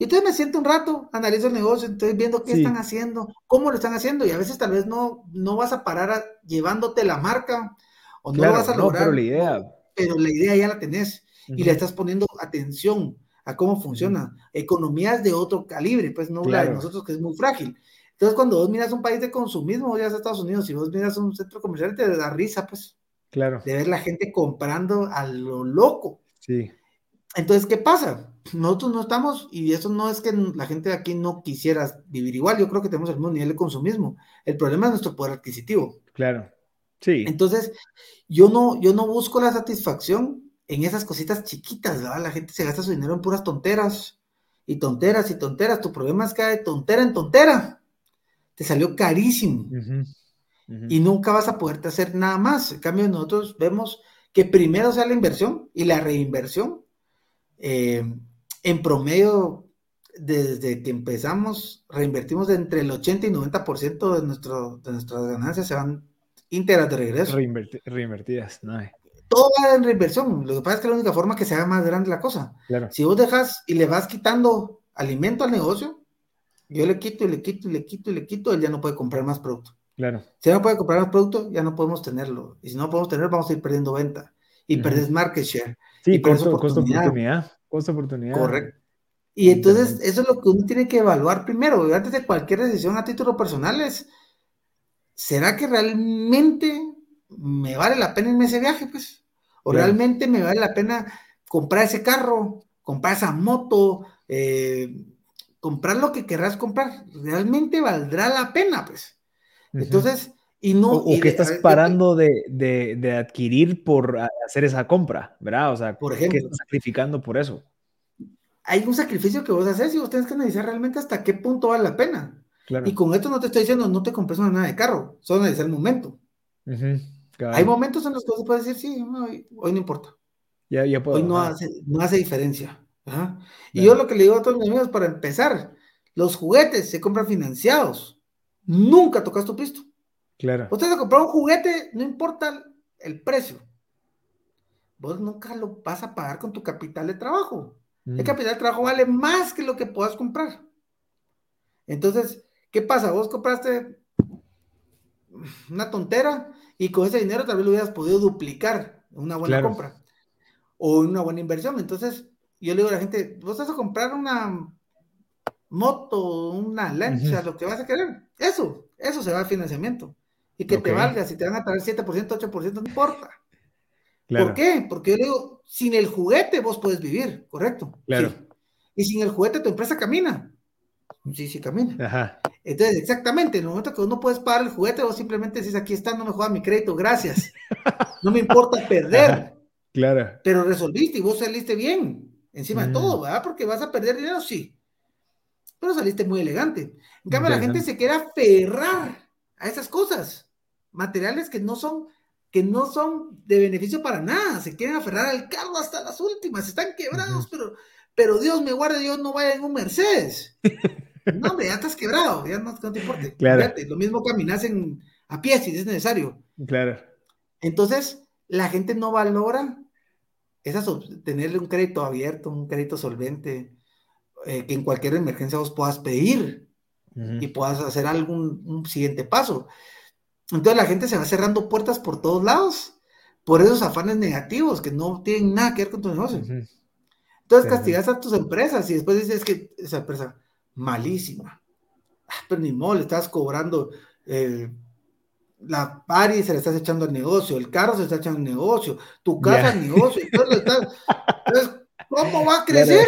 Y entonces me siento un rato, analizo el negocio, estoy viendo qué están haciendo, cómo lo están haciendo, y a veces tal vez no, no vas a parar llevándote la marca, o no lo vas a lograr. pero la idea. Pero la idea ya la tenés, y le estás poniendo atención a cómo funciona. Economías de otro calibre, pues no la de nosotros que es muy frágil. Entonces, cuando vos miras un país de consumismo, ya a Estados Unidos, si vos miras un centro comercial, te da risa, pues. Claro. De ver la gente comprando a lo loco. Sí. Entonces, ¿qué pasa? Nosotros no estamos, y eso no es que la gente de aquí no quisiera vivir igual, yo creo que tenemos el mismo nivel de consumismo. El problema es nuestro poder adquisitivo. Claro. Sí. Entonces, yo no, yo no busco la satisfacción en esas cositas chiquitas, ¿verdad? La gente se gasta su dinero en puras tonteras, y tonteras y tonteras. Tu problema es que de tontera en tontera. Te salió carísimo y nunca vas a poderte hacer nada más. En cambio, nosotros vemos que primero sea la inversión y la reinversión. Eh, en promedio, desde que empezamos, reinvertimos de entre el 80 y 90% de, nuestro, de nuestras ganancias se van íntegras de regreso. reinvertidas, no Todo va en reinversión. Lo que pasa es que es la única forma que se haga más grande la cosa. Si vos dejas y le vas quitando alimento al negocio, yo le quito y le quito y le quito y le quito, él ya no puede comprar más producto. Claro. Si no puede comprar el producto, ya no podemos tenerlo. Y si no podemos tenerlo, vamos a ir perdiendo venta. Y perdes market share. Sí, y costo, oportunidad. Costo oportunidad. Correcto. Y entonces, eso es lo que uno tiene que evaluar primero. Antes de cualquier decisión a título personal es, ¿será que realmente me vale la pena irme ese viaje? Pues? ¿O realmente me vale la pena comprar ese carro, comprar esa moto, eh, comprar lo que querrás comprar? ¿Realmente valdrá la pena? Pues. Entonces, y no... O, que estás parando de, de, adquirir por hacer esa compra, ¿verdad? O sea, por ejemplo, ¿qué estás sacrificando por eso? Hay un sacrificio que vos haces y vos tenés que analizar realmente hasta qué punto vale la pena. Y con esto no te estoy diciendo, no te compres una nada de carro, solo analizar el momento. Hay momentos en los que vos puedes decir, sí, hoy, no importa. Ya, ya puedo, hoy no hace, no hace diferencia. Y yo lo que le digo a todos mis amigos, para empezar, los juguetes se compran financiados nunca tocas tu pisto. Claro. Usted a comprar un juguete, no importa el precio. Vos nunca lo vas a pagar con tu capital de trabajo. El mm. capital de trabajo vale más que lo que puedas comprar. Entonces, ¿qué pasa? Vos compraste una tontera y con ese dinero tal vez lo hubieras podido duplicar una buena compra o una buena inversión. Entonces, yo le digo a la gente, vos vas a comprar una moto, una lancha, lo que vas a querer. Eso, eso se va a financiamiento. Y que te valga, si te van a pagar 7%, 8%, no importa. ¿Por qué? Porque yo le digo, sin el juguete vos puedes vivir, ¿correcto? Claro. Y sin el juguete tu empresa camina. Sí, sí camina. Entonces, exactamente, en el momento que uno puedes pagar el juguete, vos simplemente dices, aquí está, no me juega mi crédito, gracias. [LAUGHS] No me importa perder. Claro. Pero resolviste y vos saliste bien, encima de todo, ¿verdad? Porque vas a perder dinero, sí pero saliste muy elegante. En cambio, la gente se quiere aferrar a esas cosas, materiales que no son que no son de beneficio para nada, se quieren aferrar al carro hasta las últimas, están quebrados, pero, pero Dios me guarde, Dios no vaya en un Mercedes. [LAUGHS] no, hombre, ya estás quebrado, ya no, te importa. Claro. lo mismo caminas en, a pie si es necesario. Claro. Entonces, la gente no valora esas, tenerle un crédito abierto, un crédito solvente, eh, que en cualquier emergencia vos puedas pedir y puedas hacer algún un siguiente paso. Entonces la gente se va cerrando puertas por todos lados por esos afanes negativos que no tienen nada que ver con tu negocio. Entonces castigas a tus empresas y después dices que esa empresa malísima. Ah, pero ni modo, le estás cobrando eh, la pari se le estás echando al negocio, el carro se está echando al negocio, tu casa al negocio. Entonces, ¿cómo va a crecer?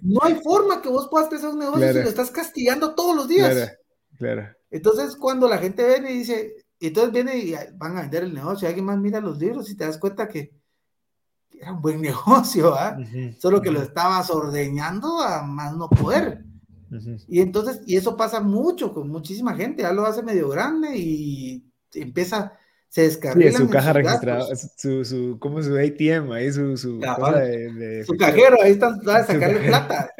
No hay forma que vos puedas crecer un negocio si lo estás castigando todos los días. Claro, Entonces, cuando la gente viene y dice, entonces viene y van a vender el negocio, alguien más mira los libros y te das cuenta que era un buen [LAUGHS] negocio, ¿ah? Solo que lo estabas ordeñando a más no poder. Y entonces, y eso pasa mucho con muchísima gente, ya lo hace medio grande y empieza, se descarga. su caja registrada, su, su, como su ATM, ahí su, su, de, su cajero, ahí está, va a sacarle plata.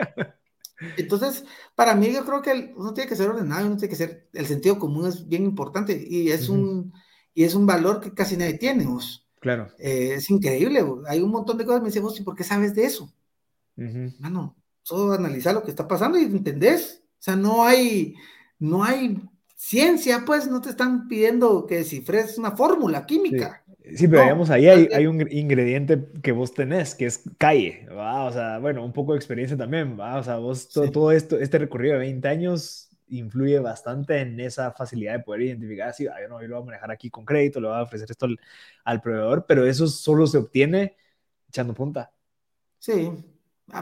Entonces, para mí yo creo que uno tiene que ser ordenado, uno tiene que ser, el sentido común es bien importante y es un, y es un valor que casi nadie tiene, vos. Claro. Eh, es increíble, hay un montón de cosas, me dicen, vos, ¿y por qué sabes de eso? Mano, solo analizar lo que está pasando y entendés. O sea, no hay, no hay ciencia, pues no te están pidiendo que descifres una fórmula química. Sí. pero digamos, ahí hay, hay, un ingrediente que vos tenés, que es calle, ¿va? O sea, bueno, un poco de experiencia también, ¿va? O sea, vos todo, todo, esto, este recorrido de 20 años influye bastante en esa facilidad de poder identificar, si, ah, yo no, yo lo voy a manejar aquí con crédito, le voy a ofrecer esto al, al proveedor, pero eso solo se obtiene echando punta. Sí, Ah,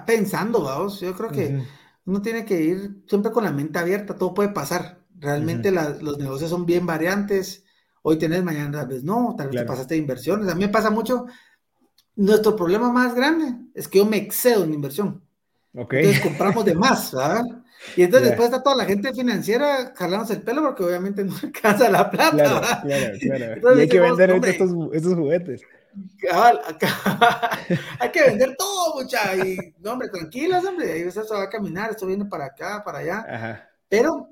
pensando, vamos, yo creo que uno tiene que ir siempre con la mente abierta, todo puede pasar. Realmente los negocios son bien variantes. Hoy tenés, mañana tal vez no, tal vez te pasaste de inversiones. A mí me pasa mucho. Nuestro problema más grande es que yo me excedo en inversión. Entonces compramos de más, ¿verdad? Y entonces después está toda la gente financiera jalándose el pelo porque obviamente no [LAUGHS] alcanza la plata. Claro, claro, claro. y hay que vender estos, estos juguetes. [LAUGHS] hay que vender todo, mucha. Y, no, hombre, tranquilas, hombre. Ahí va a caminar, esto viene para acá, para allá. Pero,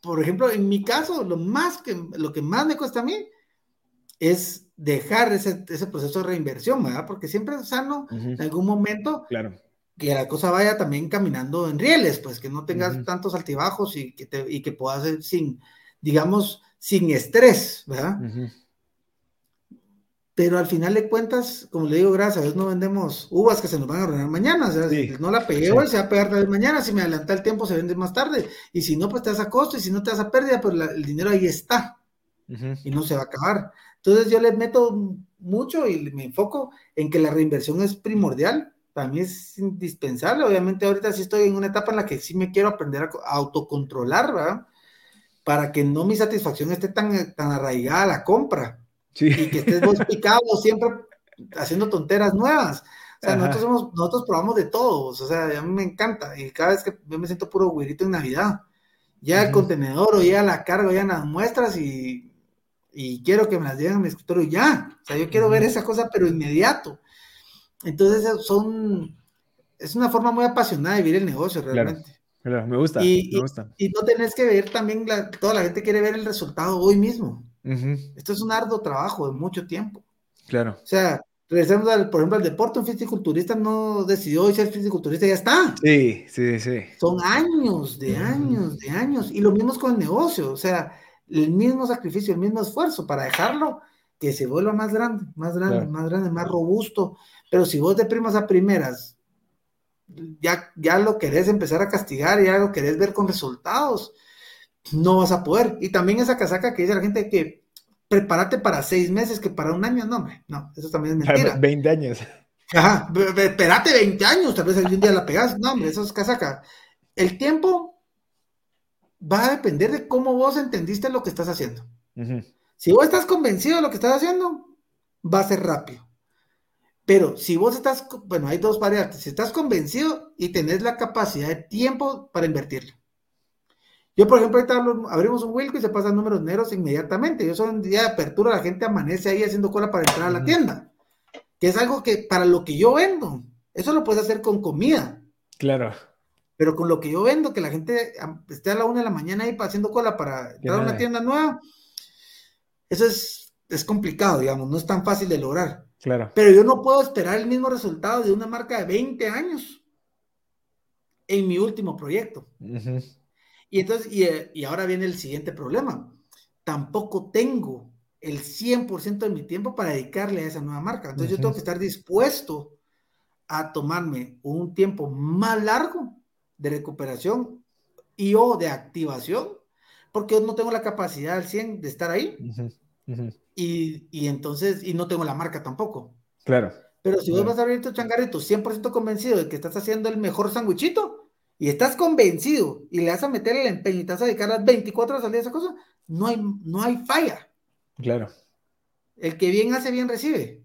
por ejemplo, en mi caso, lo más que, lo que más me cuesta a mí es dejar ese, ese proceso de reinversión, ¿verdad? Porque siempre es sano en algún momento claro. que la cosa vaya también caminando en rieles, pues que no tengas tantos altibajos y que, te, y que puedas ser sin, digamos, sin estrés, ¿verdad? Pero al final de cuentas, como le digo, gracias a Dios no vendemos uvas que se nos van a arruinar mañana, o sea, si no la pegué hoy, se va a pegar tal vez mañana, si me adelanta el tiempo se vende más tarde, y si no, pues te das a costo, y si no te das a pérdida, pues el dinero ahí está, y no se va a acabar. Entonces yo le meto mucho y me enfoco en que la reinversión es primordial, para mí es indispensable, obviamente ahorita sí estoy en una etapa en la que sí me quiero aprender a autocontrolar, ¿verdad? Para que no mi satisfacción esté tan, tan arraigada a la compra y que estés vos picado siempre haciendo tonteras nuevas. O sea, nosotros, somos, nosotros probamos de todos, o sea, a mí me encanta, y cada vez que yo me siento puro güirito en Navidad, ya el contenedor o ya la carga, ya las muestras y, y, quiero que me las lleven a mi escritorio ya, o sea, yo quiero ver esa cosa, pero inmediato. Entonces, son, es una forma muy apasionada de vivir el negocio realmente. Claro, me gusta, y, me gusta. Y, no tenés que ver también, toda la gente quiere ver el resultado hoy mismo. Esto es un arduo trabajo de mucho tiempo. Claro. O sea, regresemos al, por ejemplo, al deporte, un fisiculturista no decidió hoy ser fisiculturista y ya está. Sí, sí, sí. Son años, de años, de años. Y lo mismo con el negocio, o sea, el mismo sacrificio, el mismo esfuerzo para dejarlo que se vuelva más grande, más grande, más grande, más robusto. Pero si vos de primas a primeras ya, ya lo querés empezar a castigar, ya lo querés ver con resultados, no vas a poder. Y también esa casaca que dice la gente que prepárate para seis meses que para un año, no, hombre, no, eso también es [LAUGHS] mentira. 20 años. Ajá, espérate 20 años, tal vez algún día la pegas. No, hombre, eso es casaca. El tiempo va a depender de cómo vos entendiste lo que estás haciendo. Si vos estás convencido de lo que estás haciendo, va a ser rápido. Pero si vos estás, bueno, hay dos variantes. Si estás convencido y tenés la capacidad de tiempo para invertirlo. Yo, por ejemplo, ahorita abrimos un Wilco y se pasan números negros inmediatamente. Yo soy un día de apertura, la gente amanece ahí haciendo cola para entrar a la tienda. Que es algo que para lo que yo vendo Eso lo puedes hacer con comida. Claro. Pero con lo que yo vendo, que la gente esté a la una de la mañana ahí haciendo cola para entrar a una tienda nueva, eso es, es complicado, digamos, no es tan fácil de lograr. Claro. Pero yo no puedo esperar el mismo resultado de una marca de 20 años en mi último proyecto. Y entonces, y, ahora viene el siguiente problema. Tampoco tengo el 100% de mi tiempo para dedicarle a esa nueva marca. Entonces yo tengo que estar dispuesto a tomarme un tiempo más largo de recuperación y o de activación, porque yo no tengo la capacidad al 100 de estar ahí. Y, y, entonces, y no tengo la marca tampoco. Claro. Pero si vos vas a abrir tu changarrito 100% convencido de que estás haciendo el mejor sanguichito y estás convencido y le vas a meter el empeño y te vas a dedicar las 24 horas al día a esa cosa, no hay, no hay falla. Claro. El que bien hace, bien recibe.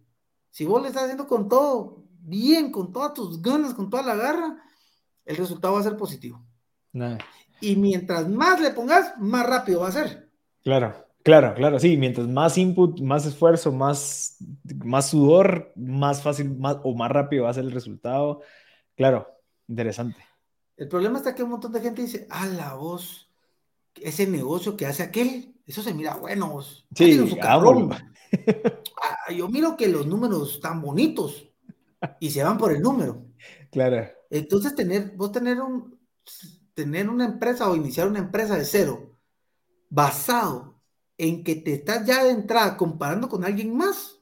Si vos le estás haciendo con todo, bien, con todas tus ganas, con toda la garra, el resultado va a ser positivo. Y mientras más le pongas, más rápido va a ser. Claro, claro, claro, sí, mientras más input, más esfuerzo, más, más sudor, más fácil más, o más rápido va a ser el resultado. Claro, interesante. El problema está que un montón de gente dice, a la voz, ese negocio que hace aquel, eso se mira bueno. Sí, [LAUGHS] ah, yo miro que los números están bonitos y se van por el número. Claro. Entonces, tener, vos tener un, tener una empresa o iniciar una empresa de cero basado en que te estás ya de entrada comparando con alguien más,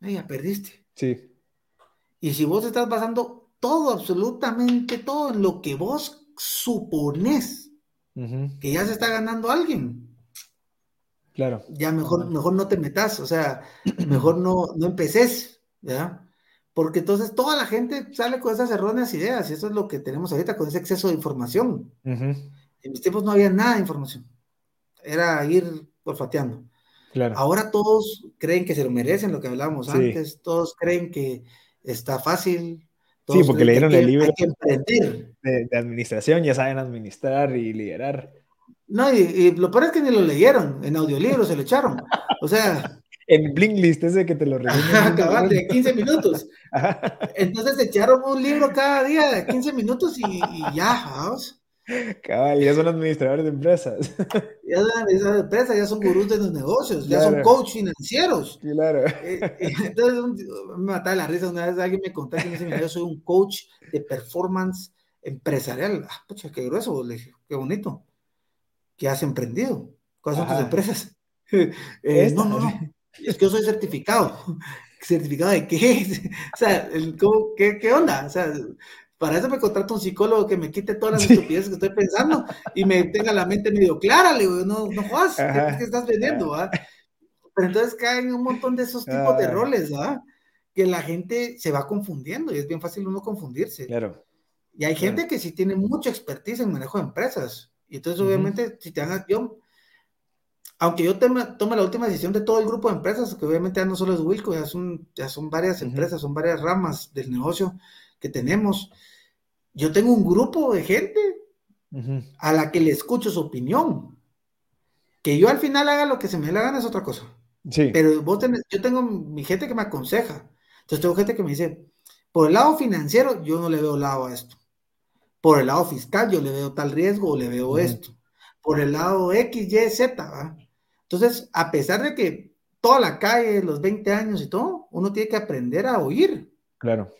ya perdiste. Sí. Y si vos estás basando todo, absolutamente todo en lo que vos supones que ya se está ganando alguien. Claro. Ya mejor, mejor no te metas, o sea, [CLEARS THROAT] mejor no, no empeces, ¿ya? porque entonces toda la gente sale con esas erróneas ideas y eso es lo que tenemos ahorita con ese exceso de información. En mis tiempos no había nada de información, era ir olfateando. Claro. Ahora todos creen que se lo merecen, lo que hablábamos antes, todos creen que está fácil. Sí, porque leyeron el libro de, de, administración, ya saben administrar y liderar. No, y, lo peor es que ni lo leyeron, en audiolibro se lo echaron. O sea, [LAUGHS] en Blinklist, ese que te lo Acabar [LAUGHS] de 15 minutos. [LAUGHS] Entonces echaron un libro cada día de 15 minutos y, ya, vamos. Cabal, ya son administradores de empresas. [LAUGHS] Ya son administradores de empresas, ya son gurús de los negocios, ya son coach financieros. Claro. Eh, eh, entonces, me mataba la risa. Una vez alguien me contó que me dice, yo soy un coach de performance empresarial. Ah, pucha, qué grueso, le dije, qué bonito. ¿Qué has emprendido? ¿Cuáles son tus empresas? [LAUGHS] Eh, no, no, no. Es que yo soy certificado. [LAUGHS] ¿Certificado de qué? o sea, qué, qué, onda? O sea, para eso me contrato un psicólogo que me quite todas las estupideces que estoy pensando y me tenga la mente medio clara. Le digo, no, no jodas, ¿qué, estás vendiendo? Pero entonces caen un montón de esos tipos de ah. roles, ¿ah? Que la gente se va confundiendo y es bien fácil uno confundirse. Claro. Y hay gente que sí tiene mucha expertise en manejo de empresas. Y entonces, obviamente, si te hagan, yo aunque yo tome, la última decisión de todo el grupo de empresas, que obviamente ya no solo es Wilco, ya son, ya son varias empresas, son varias ramas del negocio que tenemos. Yo tengo un grupo de gente a la que le escucho su opinión. Que yo al final haga lo que se me dé la gana es otra cosa. Sí. Pero vos tenés, yo tengo mi gente que me aconseja. Entonces tengo gente que me dice, por el lado financiero, yo no le veo lado a esto. Por el lado fiscal, yo le veo tal riesgo o le veo esto. Por el lado X, Y, Z, ¿va? Entonces, a pesar de que toda la calle, los 20 años y todo, uno tiene que aprender a oír. Claro.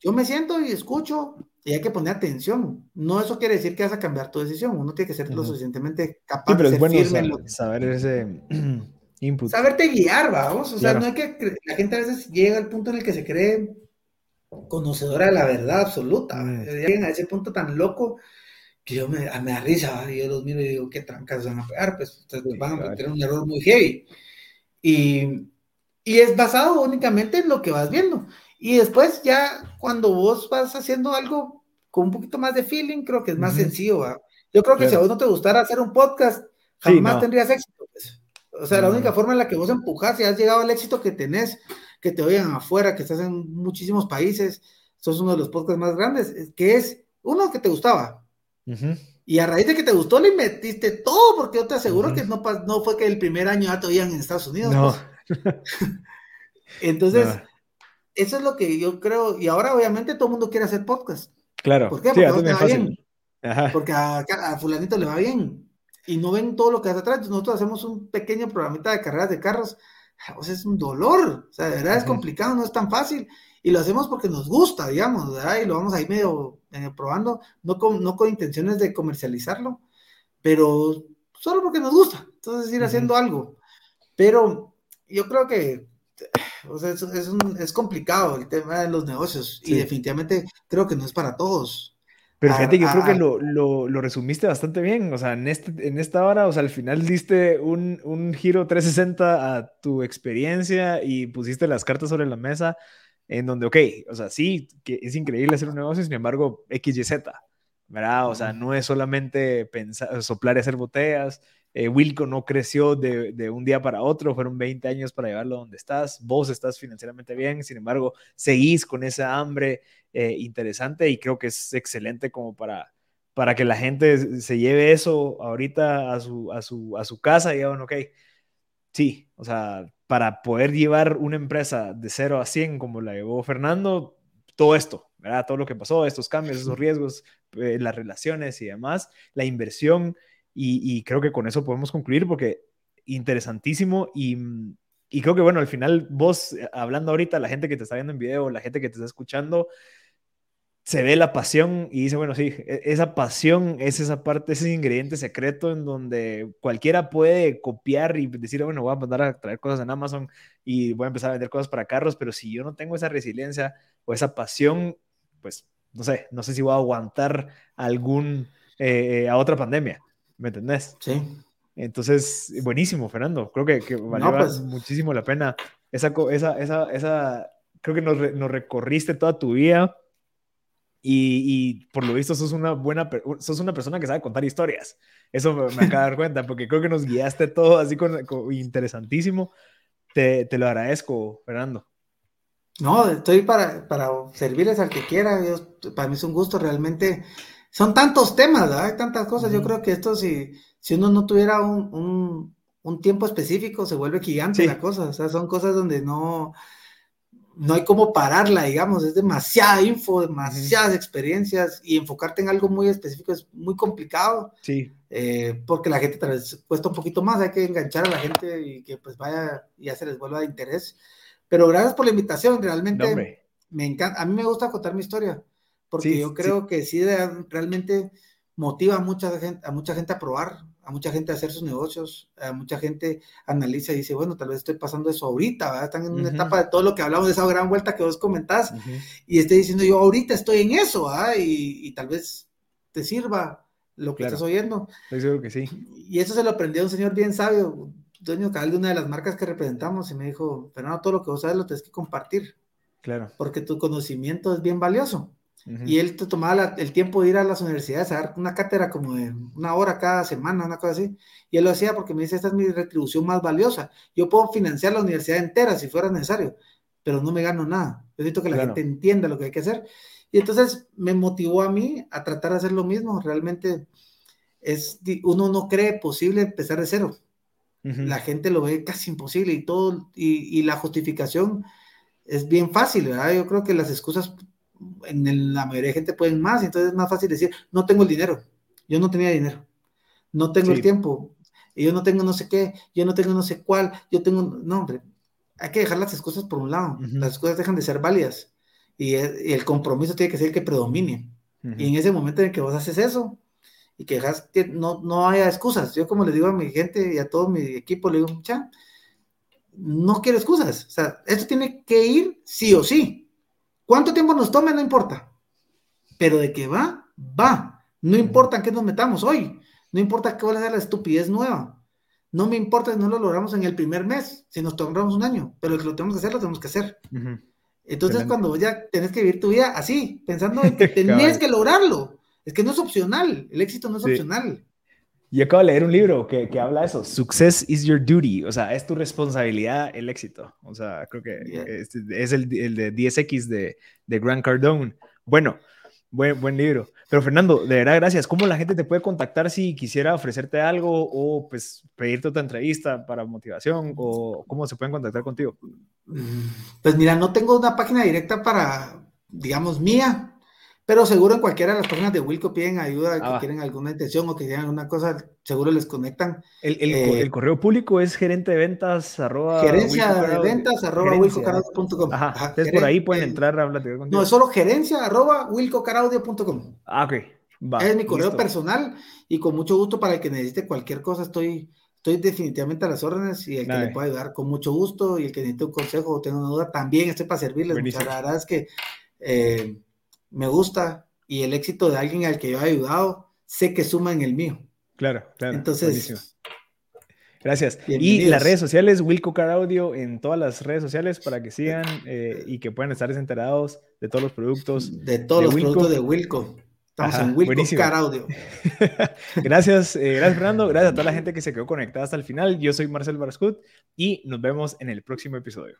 Yo me siento y escucho y hay que poner atención. No eso quiere decir que vas a cambiar tu decisión. Uno tiene que ser lo suficientemente capaz de ser firme. Saber, ese [CLEARS THROAT] input. Saberte guiar, vamos. O sea, no hay que. La gente a veces llega al punto en el que se cree conocedora de la verdad absoluta. Llegan a ese punto tan loco que yo me, me da risa, y yo los miro y digo, ¿qué trancas van a pegar? Pues van a tener un error muy heavy. Y, y es basado únicamente en lo que vas viendo. Y después ya cuando vos vas haciendo algo con un poquito más de feeling, creo que es más sencillo. Yo creo que si a vos no te gustara hacer un podcast, jamás tendrías éxito. Pues. O sea, la única forma en la que vos empujas y has llegado al éxito que tenés, que te oigan afuera, que estás en muchísimos países, sos uno de los podcasts más grandes, que es uno que te gustaba, y a raíz de que te gustó, le metiste todo, porque yo te aseguro que no, no fue que el primer año ya te oían en Estados Unidos. No. [LAUGHS] [LAUGHS] Entonces, eso es lo que yo creo, y ahora obviamente todo el mundo quiere hacer podcast. Claro. ¿Por qué? Sí, Porque, a a te va bien, Ajá. porque a, a fulanito le va bien. Y no ven todo lo que hace atrás. Nosotros hacemos un pequeño programita de carreras de carros. O sea, es un dolor. O sea, de verdad es Ujú. complicado, no es tan fácil. Y lo hacemos porque nos gusta, digamos, ¿verdad? Y lo vamos ahí medio, medio probando, no con, no con intenciones de comercializarlo, pero solo porque nos gusta. Entonces, ir Ujú. haciendo algo. Pero yo creo que o sea, es, es, un- es complicado el tema de los negocios Sí. y definitivamente creo que no es para todos. Pero A- fíjate, yo creo a- que lo, lo, lo resumiste bastante bien. O sea, en, este, en esta hora, o sea, al final diste un, un giro 360 a tu experiencia y pusiste las cartas sobre la mesa en donde, ok, o sea, sí, que es increíble hacer un negocio, sin embargo, X, Y, Z, ¿verdad? O sea, no es solamente pensar, soplar y hacer botellas. Eh, Wilco no creció de, un día para otro, fueron 20 años para llevarlo donde estás. Vos estás financieramente bien, sin embargo, seguís con esa hambre eh, interesante y creo que es excelente como para, para que la gente se lleve eso ahorita a su, a su, a su casa y digan, ok, sí, o sea, para poder llevar una empresa de 0 a 100 como la llevó Fernando, todo esto, ¿verdad? Todo lo que pasó, estos cambios, esos riesgos, eh, las relaciones y demás, la inversión, y, y, creo que con eso podemos concluir porque interesantísimo y, y, creo que bueno, al final vos hablando ahorita, la gente que te está viendo en video, la gente que te está escuchando, se ve la pasión y dice, bueno, sí, esa pasión es esa parte, ese ingrediente secreto en donde cualquiera puede copiar y decir, bueno, voy a mandar a traer cosas en Amazon y voy a empezar a vender cosas para carros, pero si yo no tengo esa resiliencia o esa pasión, pues no sé, no sé si voy a aguantar algún, eh, a otra pandemia, ¿me entendés? Sí. Entonces, buenísimo, Fernando, creo que, que valió no, pues, muchísimo la pena esa, esa, esa, esa creo que nos, nos recorriste toda tu vida y, y, por lo visto sos una buena, sos una persona que sabe contar historias. Eso me, me acabo de dar [LAUGHS] cuenta, porque creo que nos guiaste todo así con, con interesantísimo. Te, te, lo agradezco, Fernando. No, estoy para, para servirles al que quiera. Yo, para mí es un gusto realmente. Son tantos temas, ¿verdad? hay tantas cosas. Yo creo que esto, si, si uno no tuviera un, un, un tiempo específico, se vuelve gigante sí. la cosa. O sea, son cosas donde no, no hay como pararla, digamos, es demasiada info, demasiadas experiencias y enfocarte en algo muy específico es muy complicado. Sí. Eh, porque la gente tal vez cuesta un poquito más, hay que enganchar a la gente y que pues vaya y ya se les vuelva de interés. Pero gracias por la invitación, realmente no, me encanta, a mí me gusta contar mi historia, porque sí, yo creo sí. que sí realmente motiva a mucha, gente, a mucha gente a probar, a mucha gente a hacer sus negocios, a mucha gente analiza y dice, bueno, tal vez estoy pasando eso ahorita, ¿verdad? están en una uh -huh. etapa de todo lo que hablamos de esa gran vuelta que vos comentás, uh -huh. y estoy diciendo yo ahorita estoy en eso. Y, y tal vez te sirva lo que claro. estás oyendo. Estoy seguro que sí. Y eso se lo aprendió un señor bien sabio, dueño cabal de una de las marcas que representamos, y me dijo, Fernando, todo lo que vos sabes lo tienes que compartir. Claro. Porque tu conocimiento es bien valioso. Uh -huh. Y él te tomaba la, el tiempo de ir a las universidades a dar una cátedra como de una hora cada semana, una cosa así. Y él lo hacía porque me dice, esta es mi retribución más valiosa. Yo puedo financiar la universidad entera si fuera necesario, pero no me gano nada. Yo necesito que la claro. gente entienda lo que hay que hacer. Y entonces me motivó a mí a tratar de hacer lo mismo. Realmente es, uno no cree posible empezar de cero. Uh -huh. La gente lo ve casi imposible y todo, y, y, la justificación es bien fácil, ¿verdad? Yo creo que las excusas en el, la mayoría de gente pueden más, entonces es más fácil decir, no tengo el dinero, yo no tenía dinero, no tengo sí. el tiempo, y yo no tengo no sé qué, yo no tengo no sé cuál, yo tengo, no, hombre, hay que dejar las excusas por un lado, uh -huh. las excusas dejan de ser válidas, y, y, el compromiso tiene que ser el que predomine, uh -huh. y en ese momento en que vos haces eso, y que dejas que no, no haya excusas. Yo como le digo a mi gente y a todo mi equipo, le digo, mucha, no quiero excusas. O sea, esto tiene que ir sí o sí. ¿Cuánto tiempo nos tome? No importa. Pero de que va, va. No importa en qué nos metamos hoy. No importa cuál sea la estupidez nueva. No me importa si no lo logramos en el primer mes, si nos tomamos un año. Pero lo que lo tenemos que hacer, lo tenemos que hacer. Uh -huh. Entonces, Excelente. cuando ya tenés que vivir tu vida así, pensando en que [LAUGHS] tenés que lograrlo. Es que no es opcional, el éxito no es sí. opcional. Yo acabo de leer un libro que, que, habla de eso. Success is your duty. O sea, es tu responsabilidad el éxito. O sea, creo que yeah. es, es, el, el de 10X de, de Grant Cardone. Bueno, Buen, buen libro. Pero Fernando, de verdad, gracias. ¿Cómo la gente te puede contactar si quisiera ofrecerte algo o pues pedirte otra entrevista para motivación o cómo se pueden contactar contigo? Pues mira, no tengo una página directa para, digamos, mía, pero seguro en cualquiera de las páginas de Wilco piden ayuda, Ah, que quieren alguna intención o que quieran alguna cosa, seguro les conectan. El, el, Eh, el correo público es gerente de ventas arroba Gerencia de ventas arroba wilcocaraudio.com. Ajá, Ajá, entonces por ahí pueden entrar a platicar contigo. No, es solo gerencia arroba wilcocaraudio.com. Ah, ok. Va, es mi correo listo. personal y con mucho gusto para el que necesite cualquier cosa estoy, estoy definitivamente a las órdenes y el que Dale. le pueda ayudar con mucho gusto y el que necesite un consejo o tenga una duda también estoy para servirles. Buenísimo. Muchas, es que eh, me gusta y el éxito de alguien al que yo he ayudado sé que suma en el mío. Claro, claro. Entonces, buenísimo. Gracias. Y las redes sociales, Wilco Car Audio en todas las redes sociales para que sigan eh, y que puedan estar enterados de todos los productos. de todos de los Wilco. productos de Wilco. Estamos Ajá, en Wilco buenísimo. Car Audio. [LAUGHS] gracias, eh, gracias Fernando, gracias a toda la gente que se quedó conectada hasta el final. Yo soy Marcel Barascut y nos vemos en el próximo episodio.